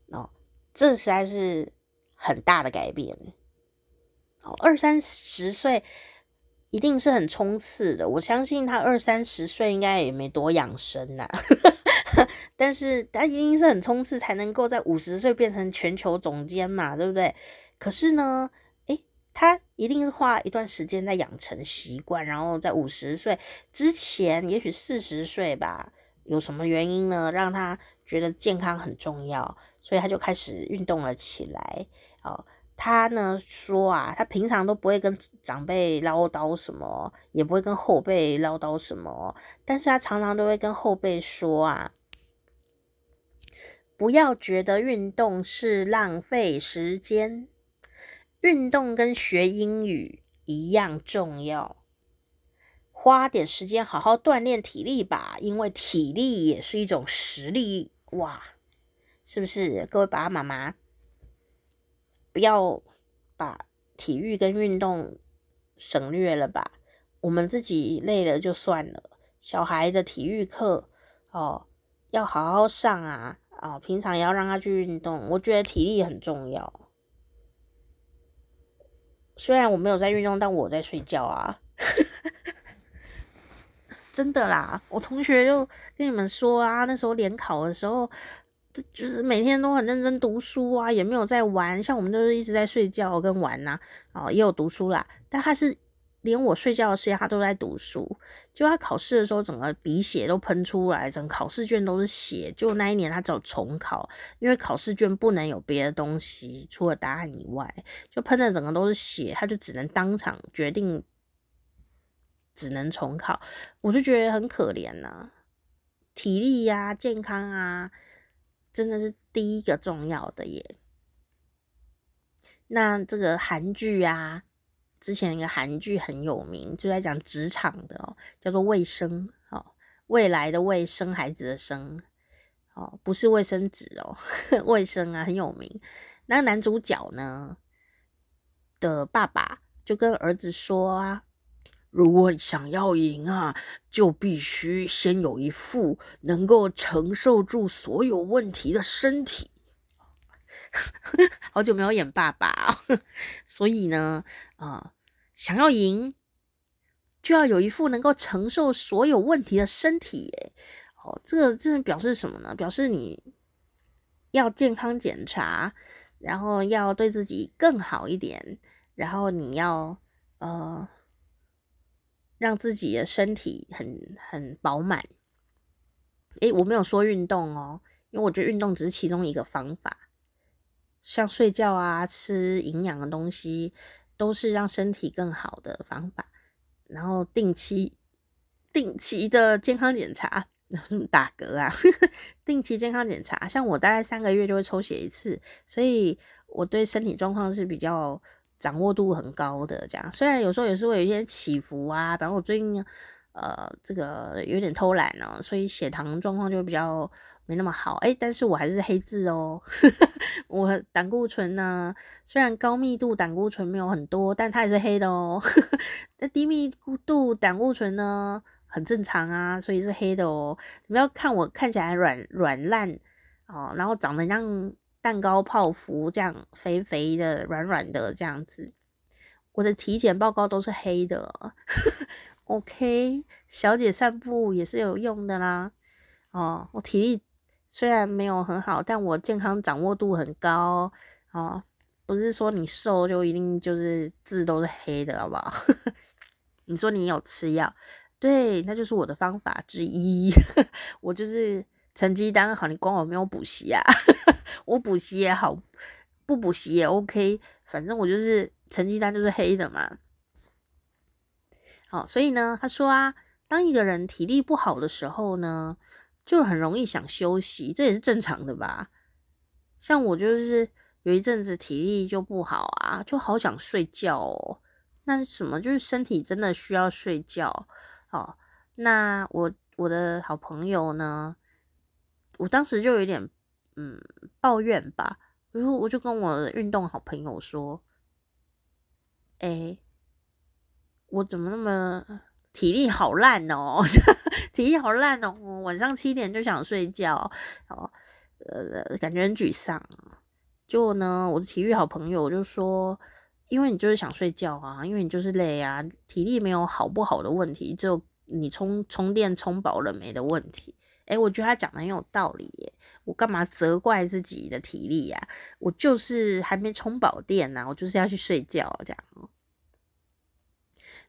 哦这实在是很大的改变。哦，二三十岁一定是很冲刺的。我相信他二三十岁应该也没多养生呐，但是他一定是很冲刺，才能够在五十岁变成全球总监嘛，对不对？可是呢，诶，他一定是花一段时间在养成习惯，然后在五十岁之前，也许四十岁吧，有什么原因呢，让他觉得健康很重要？所以他就开始运动了起来。哦，他呢说啊，他平常都不会跟长辈唠叨什么，也不会跟后辈唠叨什么，但是他常常都会跟后辈说啊，不要觉得运动是浪费时间，运动跟学英语一样重要，花点时间好好锻炼体力吧，因为体力也是一种实力哇。是不是各位爸爸妈妈不要把体育跟运动省略了吧？我们自己累了就算了，小孩的体育课哦要好好上啊啊、哦！平常也要让他去运动，我觉得体力很重要。虽然我没有在运动，但我在睡觉啊，真的啦！我同学就跟你们说啊，那时候联考的时候。就是每天都很认真读书啊，也没有在玩。像我们都是一直在睡觉跟玩呐、啊，哦，也有读书啦。但他是连我睡觉的时间他都在读书。就他考试的时候，整个鼻血都喷出来，整个考试卷都是血。就那一年他只有重考，因为考试卷不能有别的东西，除了答案以外，就喷的整个都是血，他就只能当场决定只能重考。我就觉得很可怜呐、体力呀、健康啊。真的是第一个重要的耶。那这个韩剧啊，之前一个韩剧很有名，就在讲职场的哦，叫做《卫生》哦，未来的卫生孩子的生哦，不是卫生纸哦，卫生啊很有名。那男主角呢的爸爸就跟儿子说啊，如果想要赢啊，就必须先有一副能够承受住所有问题的身体。好久没有演爸爸，所以呢，啊，想要赢，就要有一副能够承受所有问题的身体。哎，哦，这个这表示什么呢？表示你要健康检查，然后要对自己更好一点，然后你要呃。让自己的身体很很饱满。诶，我没有说运动哦，因为我觉得运动只是其中一个方法。像睡觉啊，吃营养的东西，都是让身体更好的方法。然后定期定期的健康检查，打嗝啊，定期健康检查。像我大概三个月就会抽血一次，所以我对身体状况是比较。掌握度很高的这样，虽然有时候也是会有一些起伏啊，比方我最近呃这个有点偷懒呢，所以血糖状况就比较没那么好，诶，但是我还是黑字哦，我胆固醇呢，虽然高密度胆固醇没有很多，但它也是黑的哦，那低密度胆固醇呢很正常啊，所以是黑的哦，你不要看我看起来软软烂哦，然后长得像。蛋糕泡芙这样肥肥的、软软的这样子，我的体检报告都是黑的。OK，小姐散步也是有用的啦。哦，我体力虽然没有很好，但我健康掌握度很高。哦，不是说你瘦就一定就是字都是黑的，好不好？你说你有吃药，对，那就是我的方法之一。我就是。成绩单好，你管我没有补习啊？我补习也好，不补习也 OK，反正我就是成绩单就是黑的嘛。好，所以呢，他说啊，当一个人体力不好的时候呢，就很容易想休息，这也是正常的吧？像我就是有一阵子体力就不好啊，就好想睡觉哦。那什么，就是身体真的需要睡觉哦。那我我的好朋友呢？我当时就有点嗯抱怨吧，然后我就跟我运动好朋友说：“哎、我怎么那么体力好烂哦，体力好烂哦，我晚上七点就想睡觉，哦，呃，感觉很沮丧。就呢，我的体育好朋友就说：因为你就是想睡觉啊，因为你就是累啊，体力没有好不好的问题，只有你充充电充饱了没的问题。”诶，我觉得他讲的很有道理耶。我干嘛责怪自己的体力呀？我就是还没充饱电呢，我就是要去睡觉这样。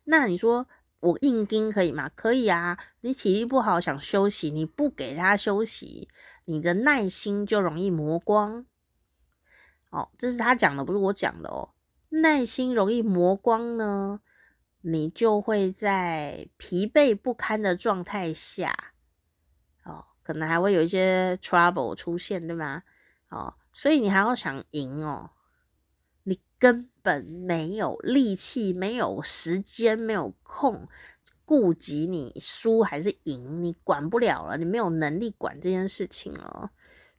那你说我硬盯可以吗？可以啊。你体力不好想休息，你不给他休息，你的耐心就容易磨光。哦，这是他讲的，不是我讲的哦。耐心容易磨光呢，你就会在疲惫不堪的状态下。可能还会有一些 trouble 出现，对吗？哦，所以你还要想赢哦，你根本没有力气，没有时间，没有空顾及你输还是赢，你管不了了，你没有能力管这件事情了。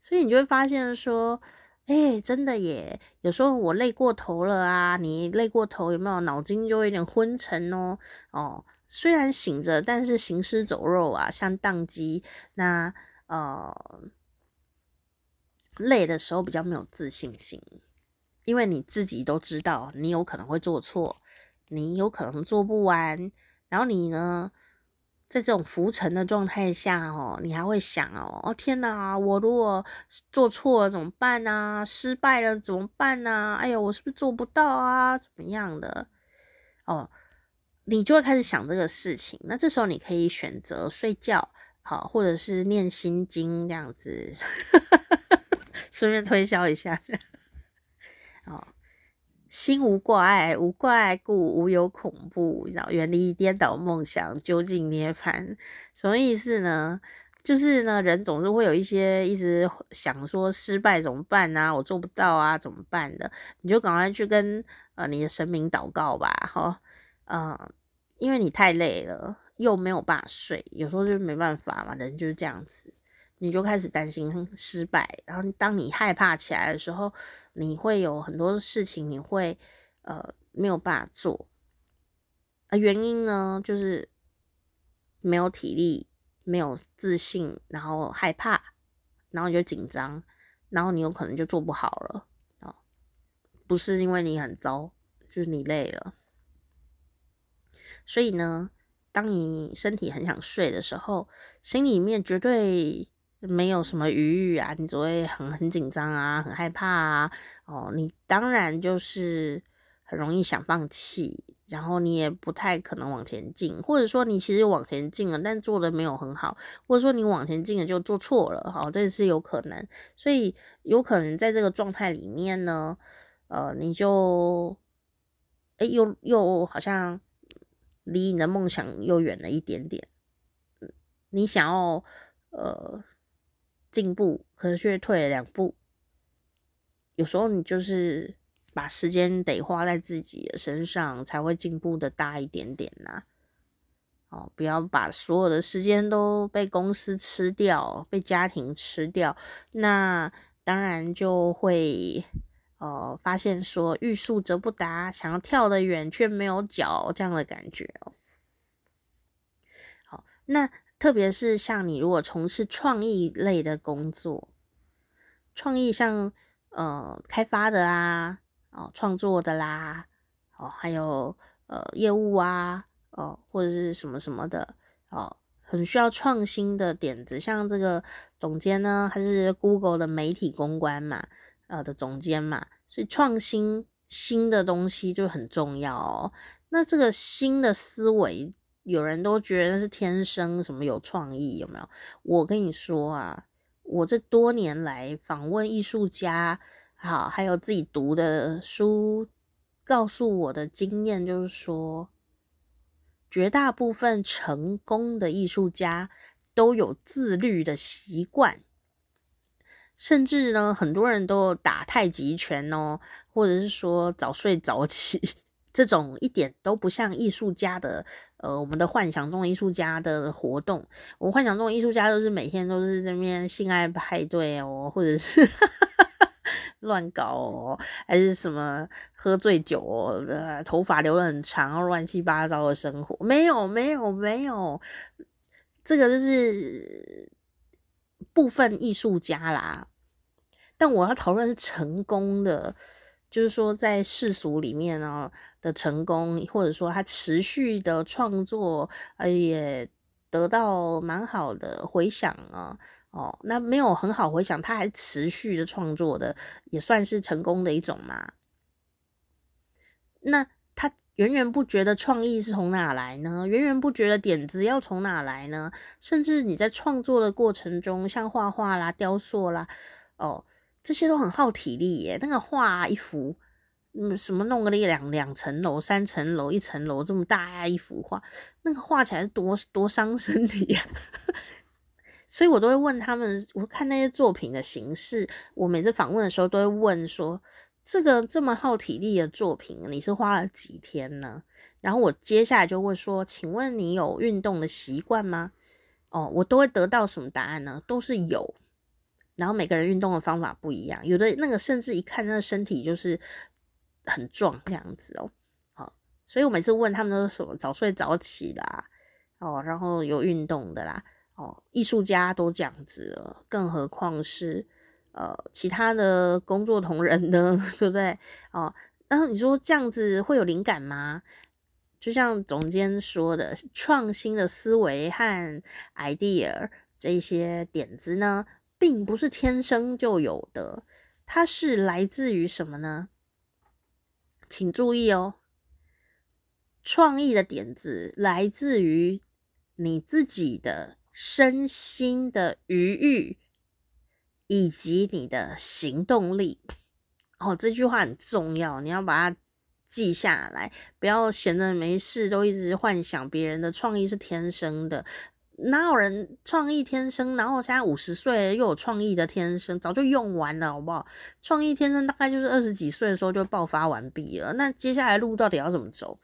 所以你就会发现说，哎，真的耶，有时候我累过头了啊，你累过头有没有？脑筋就有点昏沉哦，哦。虽然醒着，但是行尸走肉啊，像当机。那呃，累的时候比较没有自信心，因为你自己都知道你有可能会做错，你有可能做不完。然后你呢，在这种浮沉的状态下哦，你还会想哦，哦天哪，我如果做错了怎么办呢？失败了怎么办呢？哎呦，我是不是做不到啊？怎么样的？哦。你就会开始想这个事情，那这时候你可以选择睡觉，好，或者是念心经这样子，顺便推销一下这样。哦，心无挂碍，无挂碍故无有恐怖，然后远离颠倒梦想，究竟涅槃。什么意思呢？就是呢，人总是会有一些一直想说失败怎么办啊？我做不到啊，怎么办的？你就赶快去跟呃你的神明祷告吧，好。嗯，因为你太累了，又没有办法睡，有时候就没办法嘛，人就是这样子，你就开始担心失败，然后当你害怕起来的时候，你会有很多事情你会呃没有办法做，啊，原因呢，就是没有体力，没有自信，然后害怕，然后你就紧张，然后你有可能就做不好了啊。不是因为你很糟，就是你累了。所以呢，当你身体很想睡的时候，心里面绝对没有什么余裕啊，你只会很很紧张啊，很害怕啊。哦，你当然就是很容易想放弃，然后你也不太可能往前进，或者说你其实往前进了，但做的没有很好，或者说你往前进了就做错了，好，这是有可能。所以有可能在这个状态里面呢，呃，你就，哎，又又好像。离你的梦想又远了一点点，你想要呃进步，可是却退了两步。有时候你就是把时间得花在自己的身上，才会进步的大一点点呐。哦，不要把所有的时间都被公司吃掉，被家庭吃掉，那当然就会。哦，发现说欲速则不达，想要跳得远却没有脚这样的感觉哦。好，那特别是像你如果从事创意类的工作，创意像呃开发的啦，哦创作的啦，哦还有呃业务啊，哦或者是什么什么的，哦很需要创新的点子，像这个总监呢，还是 Google 的媒体公关嘛。呃的总监嘛，所以创新新的东西就很重要哦。那这个新的思维，有人都觉得是天生什么有创意，有没有？我跟你说啊，我这多年来访问艺术家，好，还有自己读的书，告诉我的经验就是说，绝大部分成功的艺术家都有自律的习惯。甚至呢，很多人都打太极拳哦，或者是说早睡早起，这种一点都不像艺术家的，呃，我们的幻想中艺术家的活动。我幻想中艺术家都是每天都是这边性爱派对哦，或者是 乱搞哦，还是什么喝醉酒，呃，头发留得很长，乱七八糟的生活。没有，没有，没有，这个就是。部分艺术家啦，但我要讨论是成功的，就是说在世俗里面呢的成功，或者说他持续的创作，呃，也得到蛮好的回响啊。哦，那没有很好回响，他还持续的创作的，也算是成功的一种嘛。那他。源源不绝的创意是从哪来呢？源源不绝的点子要从哪来呢？甚至你在创作的过程中，像画画啦、雕塑啦，哦，这些都很耗体力耶。那个画一幅，嗯，什么弄个一两两层楼、三层楼、一层楼这么大一幅画，那个画起来多多伤身体呀。所以我都会问他们，我看那些作品的形式，我每次访问的时候都会问说。这个这么耗体力的作品，你是花了几天呢？然后我接下来就问说，请问你有运动的习惯吗？哦，我都会得到什么答案呢？都是有。然后每个人运动的方法不一样，有的那个甚至一看那个身体就是很壮这样子哦。好，所以我每次问他们都是什么早睡早起啦，哦，然后有运动的啦，哦，艺术家都这样子了，更何况是。呃，其他的工作同仁呢，对不对？哦，然后你说这样子会有灵感吗？就像总监说的，创新的思维和 idea 这些点子呢，并不是天生就有的，它是来自于什么呢？请注意哦，创意的点子来自于你自己的身心的余裕。以及你的行动力哦，这句话很重要，你要把它记下来，不要闲着没事都一直幻想别人的创意是天生的，哪有人创意天生？然后现在五十岁又有创意的天生，早就用完了，好不好？创意天生大概就是二十几岁的时候就爆发完毕了，那接下来路到底要怎么走？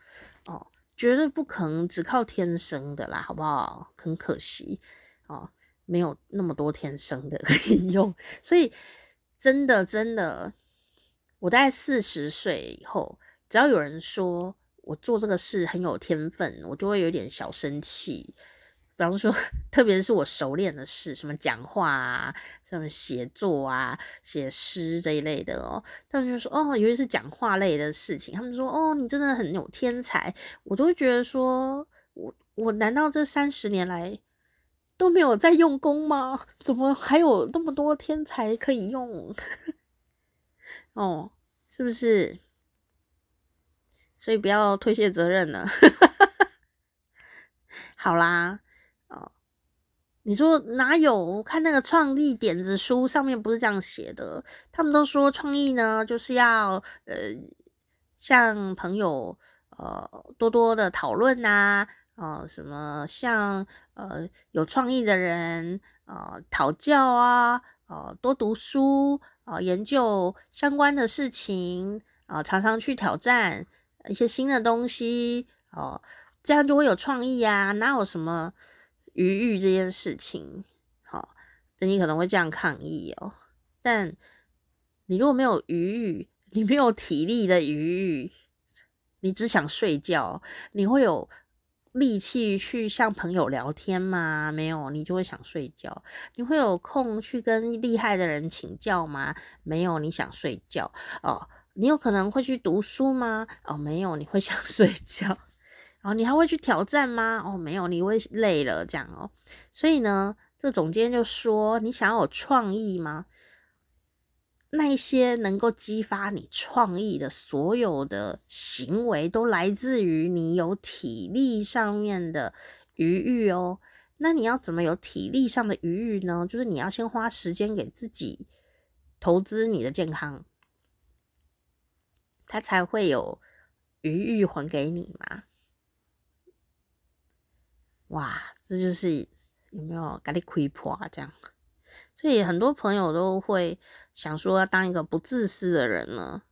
哦，绝对不可能只靠天生的啦，好不好？很可惜哦。没有那么多天生的 可以用，所以真的真的，我大概四十岁以后，只要有人说我做这个事很有天分，我就会有点小生气。比方说，特别是我熟练的事，什么讲话啊，什么写作啊、写诗这一类的哦，他们就说哦，尤其是讲话类的事情，他们说哦，你真的很有天才，我都会觉得说，我我难道这三十年来都没有在用功吗？怎么还有那么多天才可以用？哦，是不是？所以不要推卸责任了。好啦。哦，你说哪有？我看那个创意点子书上面不是这样写的。他们都说创意呢，就是要呃，向朋友呃多多的讨论呐，呃，什么像呃有创意的人呃讨教啊，呃多读书啊、研究相关的事情啊、常常去挑战一些新的东西哦、这样就会有创意啊，哪有什么？余裕这件事情，好，那你可能会这样抗议哦。但你如果没有余裕，你没有体力的余裕，你只想睡觉，你会有力气去向朋友聊天吗？没有，你就会想睡觉。你会有空去跟厉害的人请教吗？没有，你想睡觉哦。你有可能会去读书吗？哦，没有，你会想 睡觉。哦，你还会去挑战吗？哦，没有，你会累了这样哦。所以呢，这总监就说：“你想要有创意吗？那一些能够激发你创意的所有的行为，都来自于你有体力上面的余裕哦。那你要怎么有体力上的余裕呢？就是你要先花时间给自己投资你的健康，他才会有余裕还给你嘛。”哇，这就是有没有咖喱亏破这样？所以很多朋友都会想说要当一个不自私的人呢。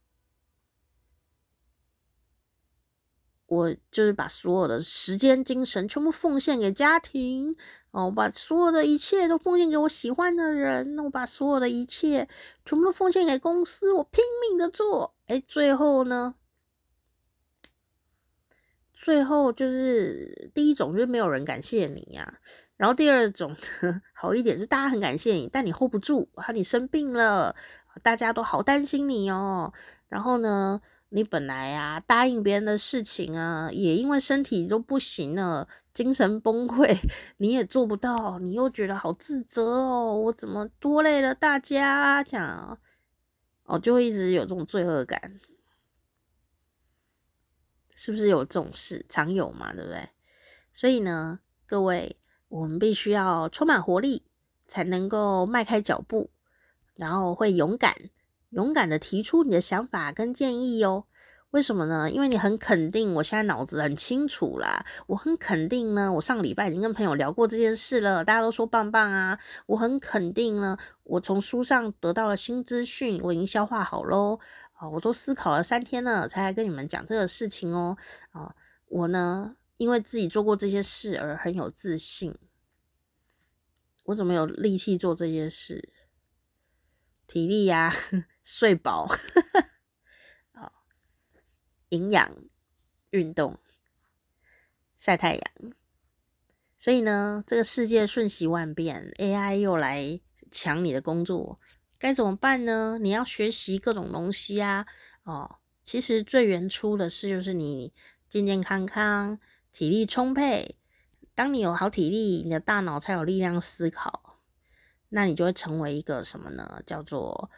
我就是把所有的时间、精神全部奉献给家庭哦，我把所有的一切都奉献给我喜欢的人，那我把所有的一切全部都奉献给公司，我拼命的做。哎，最后呢？最后就是第一种，就是没有人感谢你呀、然后第二种好一点，就大家很感谢你，但你 hold 不住，啊，你生病了，大家都好担心你哦。然后呢，你本来啊答应别人的事情啊，也因为身体都不行了，精神崩溃，你也做不到，你又觉得好自责哦，我怎么拖累了大家？这样哦，就会一直有这种罪恶感。是不是有这种事？常有嘛，对不对？所以呢，各位，我们必须要充满活力，才能够迈开脚步，然后会勇敢、勇敢的提出你的想法跟建议哟。为什么呢？因为你很肯定，我现在脑子很清楚啦。我很肯定呢，我上礼拜已经跟朋友聊过这件事了，大家都说棒棒啊。我很肯定呢，我从书上得到了新资讯，我已经消化好喽。哦，我都思考了三天了，才来跟你们讲这个事情哦。啊，我呢，因为自己做过这些事而很有自信。我怎么有力气做这些事？体力呀，睡饱，啊，营养、运动、晒太阳。所以呢，这个世界瞬息万变，AI 又来抢你的工作。该怎么办呢？你要学习各种东西啊！哦，其实最原初的事就是你健健康康、体力充沛。当你有好体力，你的大脑才有力量思考，那你就会成为一个什么呢？叫做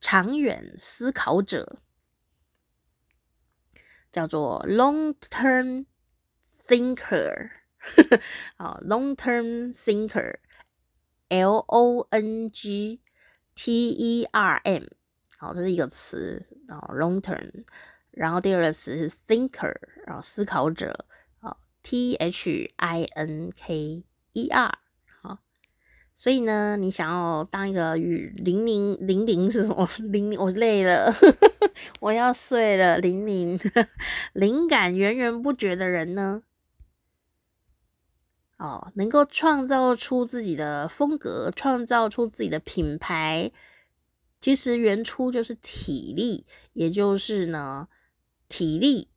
长远思考者，叫做 long-term thinker。好，long-term thinker，L-O-N-G。T E R M，好，这是一个词啊，long term。然后第二个词是 thinker，然后思考者，T H I N K E R。好，所以呢，你想要当一个与零零零零是什么？零零，我累了，我要睡了。零零，灵感源源不绝的人呢？哦，能够创造出自己的风格，创造出自己的品牌，其实原初就是体力，也就是呢，体力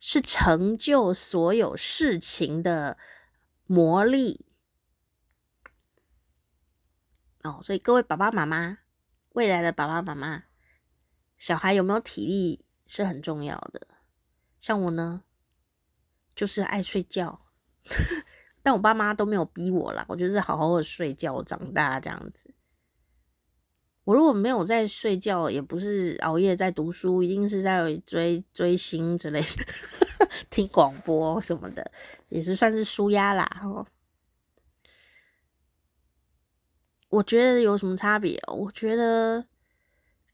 是成就所有事情的魔力。哦，所以各位爸爸妈妈，未来的爸爸妈妈，小孩有没有体力是很重要的。像我呢，就是爱睡觉，但我爸妈都没有逼我啦，我就是好好的睡觉长大这样子。我如果没有在睡觉，也不是熬夜在读书，一定是在追追星之类的，听广播什么的，也是算是舒压啦。哦。我觉得有什么差别？我觉得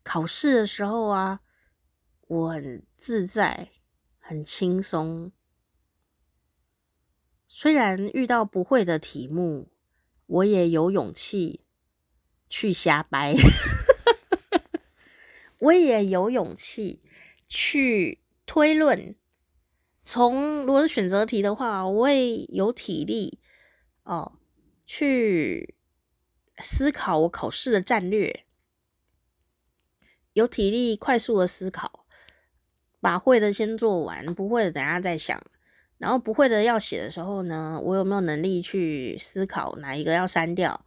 考试的时候啊，我很自在，很轻松。虽然遇到不会的题目，我也有勇气去瞎掰，我也有勇气去推论。从如果是选择题的话，我也有体力哦去。思考我考试的战略，有体力快速的思考，把会的先做完，不会的等下再想。然后不会的要写的时候呢，我有没有能力去思考哪一个要删掉？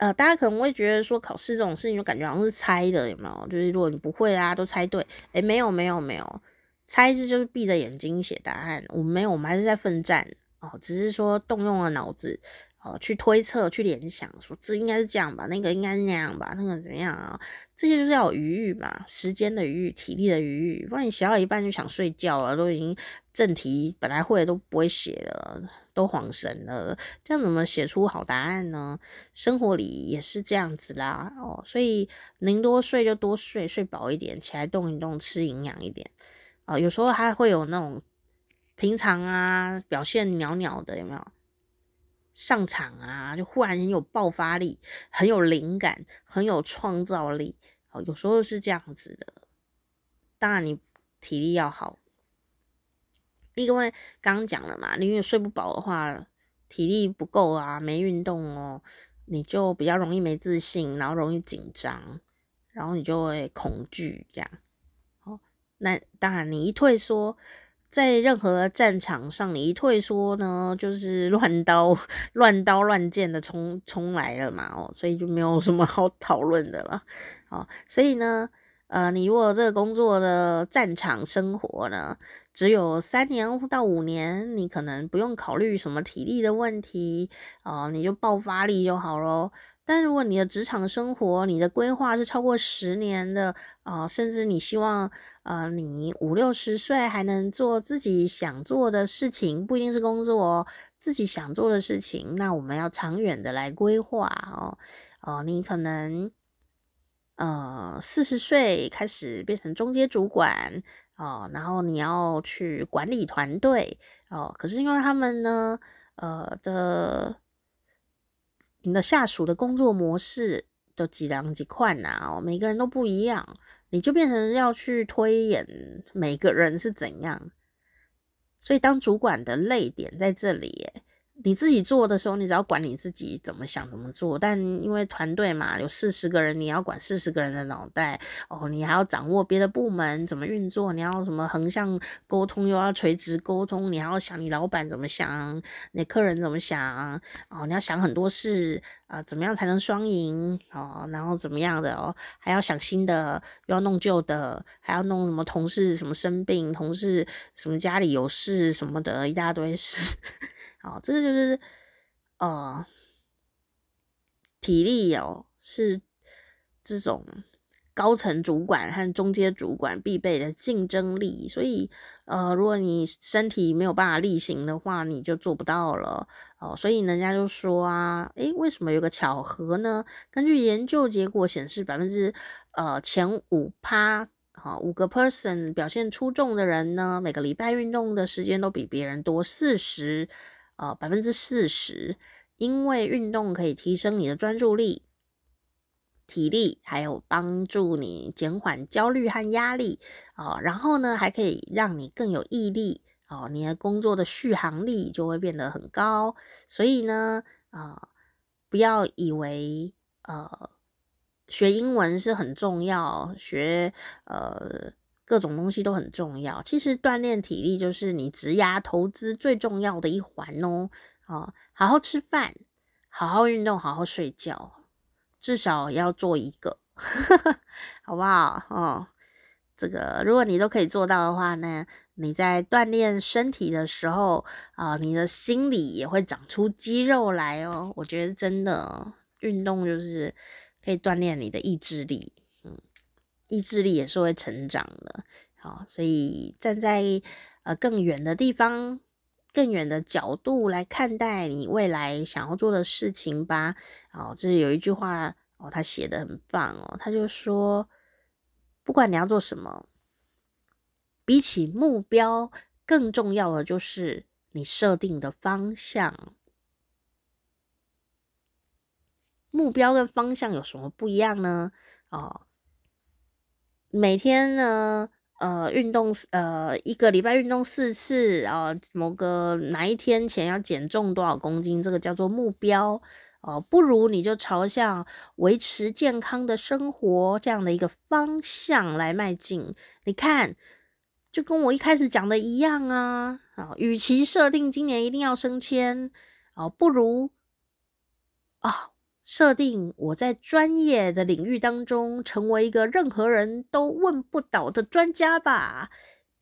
呃，大家可能会觉得说考试这种事情就感觉好像是猜的，有没有？就是如果你不会啊，都猜对。诶，没有没有没有，猜字就是闭着眼睛写答案。我们没有，我们还是在奋战哦，只是说动用了脑子。哦，去推测、去联想，说这应该是这样吧，那个应该是那样吧，那个怎么样啊？这些就是要有余裕嘛，时间的余裕、体力的余裕，不然你写到一半就想睡觉了，都已经正题本来会都不会写了，都恍神了，这样怎么写出好答案呢？生活里也是这样子啦，哦，所以能多睡就多睡，睡饱一点，起来动一动，吃营养一点啊，哦，有时候还会有那种平常啊表现袅袅的，有没有？上场啊，就忽然很有爆发力，很有灵感，很有创造力。哦，有时候是这样子的。当然，你体力要好，因为刚刚讲了嘛，你因为睡不饱的话，体力不够啊，没运动哦，你就比较容易没自信，然后容易紧张，然后你就会恐惧这样。哦，那当然，你一退缩。在任何战场上，你一退缩呢，就是乱刀、乱刀乱剑的冲冲来了嘛，哦，所以就没有什么好讨论的了，哦，所以呢，呃，你如果这个工作的战场生活呢，只有三年到五年，你可能不用考虑什么体力的问题，哦，你就爆发力就好咯。但如果你的职场生活，你的规划是超过十年的啊、呃，甚至你希望呃，你五六十岁还能做自己想做的事情，不一定是工作哦，自己想做的事情，那我们要长远的来规划哦。哦、你可能呃四十岁开始变成中阶主管哦、然后你要去管理团队哦、可是因为他们呢，呃的。你的下属的工作模式都几两几块呐？哦，每个人都不一样，你就变成要去推演每个人是怎样。所以当主管的泪点在这里耶。你自己做的时候，你只要管你自己怎么想怎么做。但因为团队嘛，有四十个人，你要管四十个人的脑袋哦，你还要掌握别的部门怎么运作，你要什么横向沟通，又要垂直沟通，你还要想你老板怎么想，你客人怎么想哦，你要想很多事啊、怎么样才能双赢哦，然后怎么样的哦，还要想新的，又要弄旧的，还要弄什么同事什么生病，同事什么家里有事什么的，一大堆事。好，这个就是呃，体力哦，是这种高层主管和中阶主管必备的竞争力。所以呃，如果你身体没有办法力行的话，你就做不到了哦。所以人家就说啊，诶，为什么有个巧合呢？根据研究结果显示，百分之呃前五趴，好五个 person 表现出众的人呢，每个礼拜运动的时间都比别人多四十。呃，百分之四十，因为运动可以提升你的专注力、体力，还有帮助你减缓焦虑和压力哦、呃。然后呢，还可以让你更有毅力哦、呃，你的工作的续航力就会变得很高。所以呢，啊、呃，不要以为呃学英文是很重要，学呃。各种东西都很重要。其实锻炼体力就是你职涯投资最重要的一环哦。哦，好好吃饭，好好运动，好好睡觉，至少要做一个，好不好？哦，这个如果你都可以做到的话呢，你在锻炼身体的时候啊，你的心里也会长出肌肉来哦。我觉得真的运动就是可以锻炼你的意志力。意志力也是会成长的，好，所以站在呃更远的地方、更远的角度来看待你未来想要做的事情吧。哦，这是有一句话哦，他写得很棒哦，他就说，不管你要做什么，比起目标更重要的就是你设定的方向。目标跟方向有什么不一样呢？哦。每天呢，呃，运动，呃，一个礼拜运动四次，啊、呃，某个哪一天前要减重多少公斤，这个叫做目标，哦、不如你就朝向维持健康的生活这样的一个方向来迈进。你看，就跟我一开始讲的一样啊，啊，与其设定今年一定要升迁，啊、不如啊。设定我在专业的领域当中成为一个任何人都问不倒的专家吧。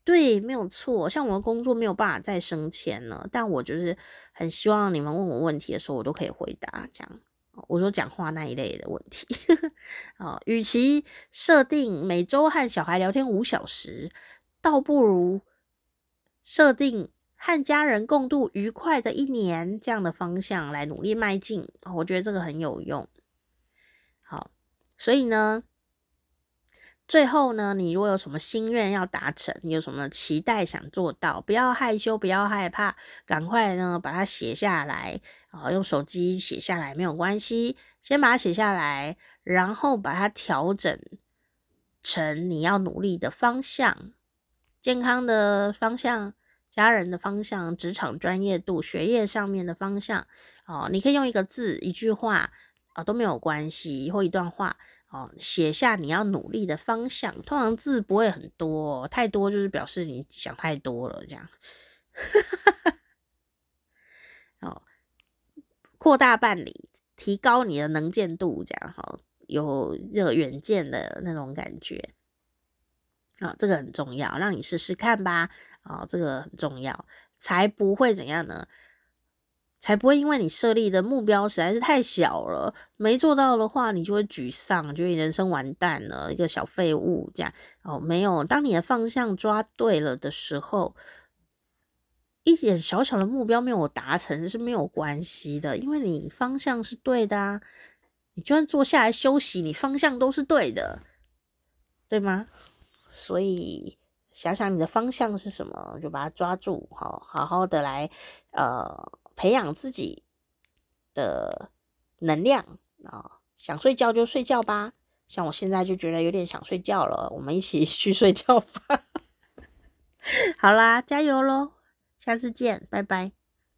对，没有错。像我的工作没有办法再升迁了，但我就是很希望你们问我问题的时候，我都可以回答。这样，我说讲话那一类的问题。啊，与其设定每周和小孩聊天五小时，倒不如设定。和家人共度愉快的一年，这样的方向来努力迈进，我觉得这个很有用。好，所以呢，最后呢，你如果有什么心愿要达成，你有什么期待想做到，不要害羞，不要害怕，赶快呢把它写下来啊，用手机写下来没有关系，先把它写下来，然后把它调整成你要努力的方向，健康的方向。家人的方向、职场专业度、学业上面的方向，哦，你可以用一个字、一句话啊、哦、都没有关系，或一段话哦，写下你要努力的方向。通常字不会很多，太多就是表示你想太多了，这样。哦，扩大办理，提高你的能见度，这样哈、有这个远见的那种感觉。啊、哦，这个很重要，让你试试看吧。啊、哦，这个很重要，才不会怎样呢？才不会因为你设立的目标实在是太小了，没做到的话，你就会沮丧，觉得你人生完蛋了，一个小废物这样。哦，没有，当你的方向抓对了的时候，一点小小的目标没有达成是没有关系的，因为你方向是对的啊。你就算坐下来休息，你方向都是对的，对吗？所以。想想你的方向是什么，就把它抓住，好好好的来，呃，培养自己的能量啊、想睡觉就睡觉吧，像我现在就觉得有点想睡觉了，我们一起 去睡觉吧。好啦，加油喽，下次见，拜拜。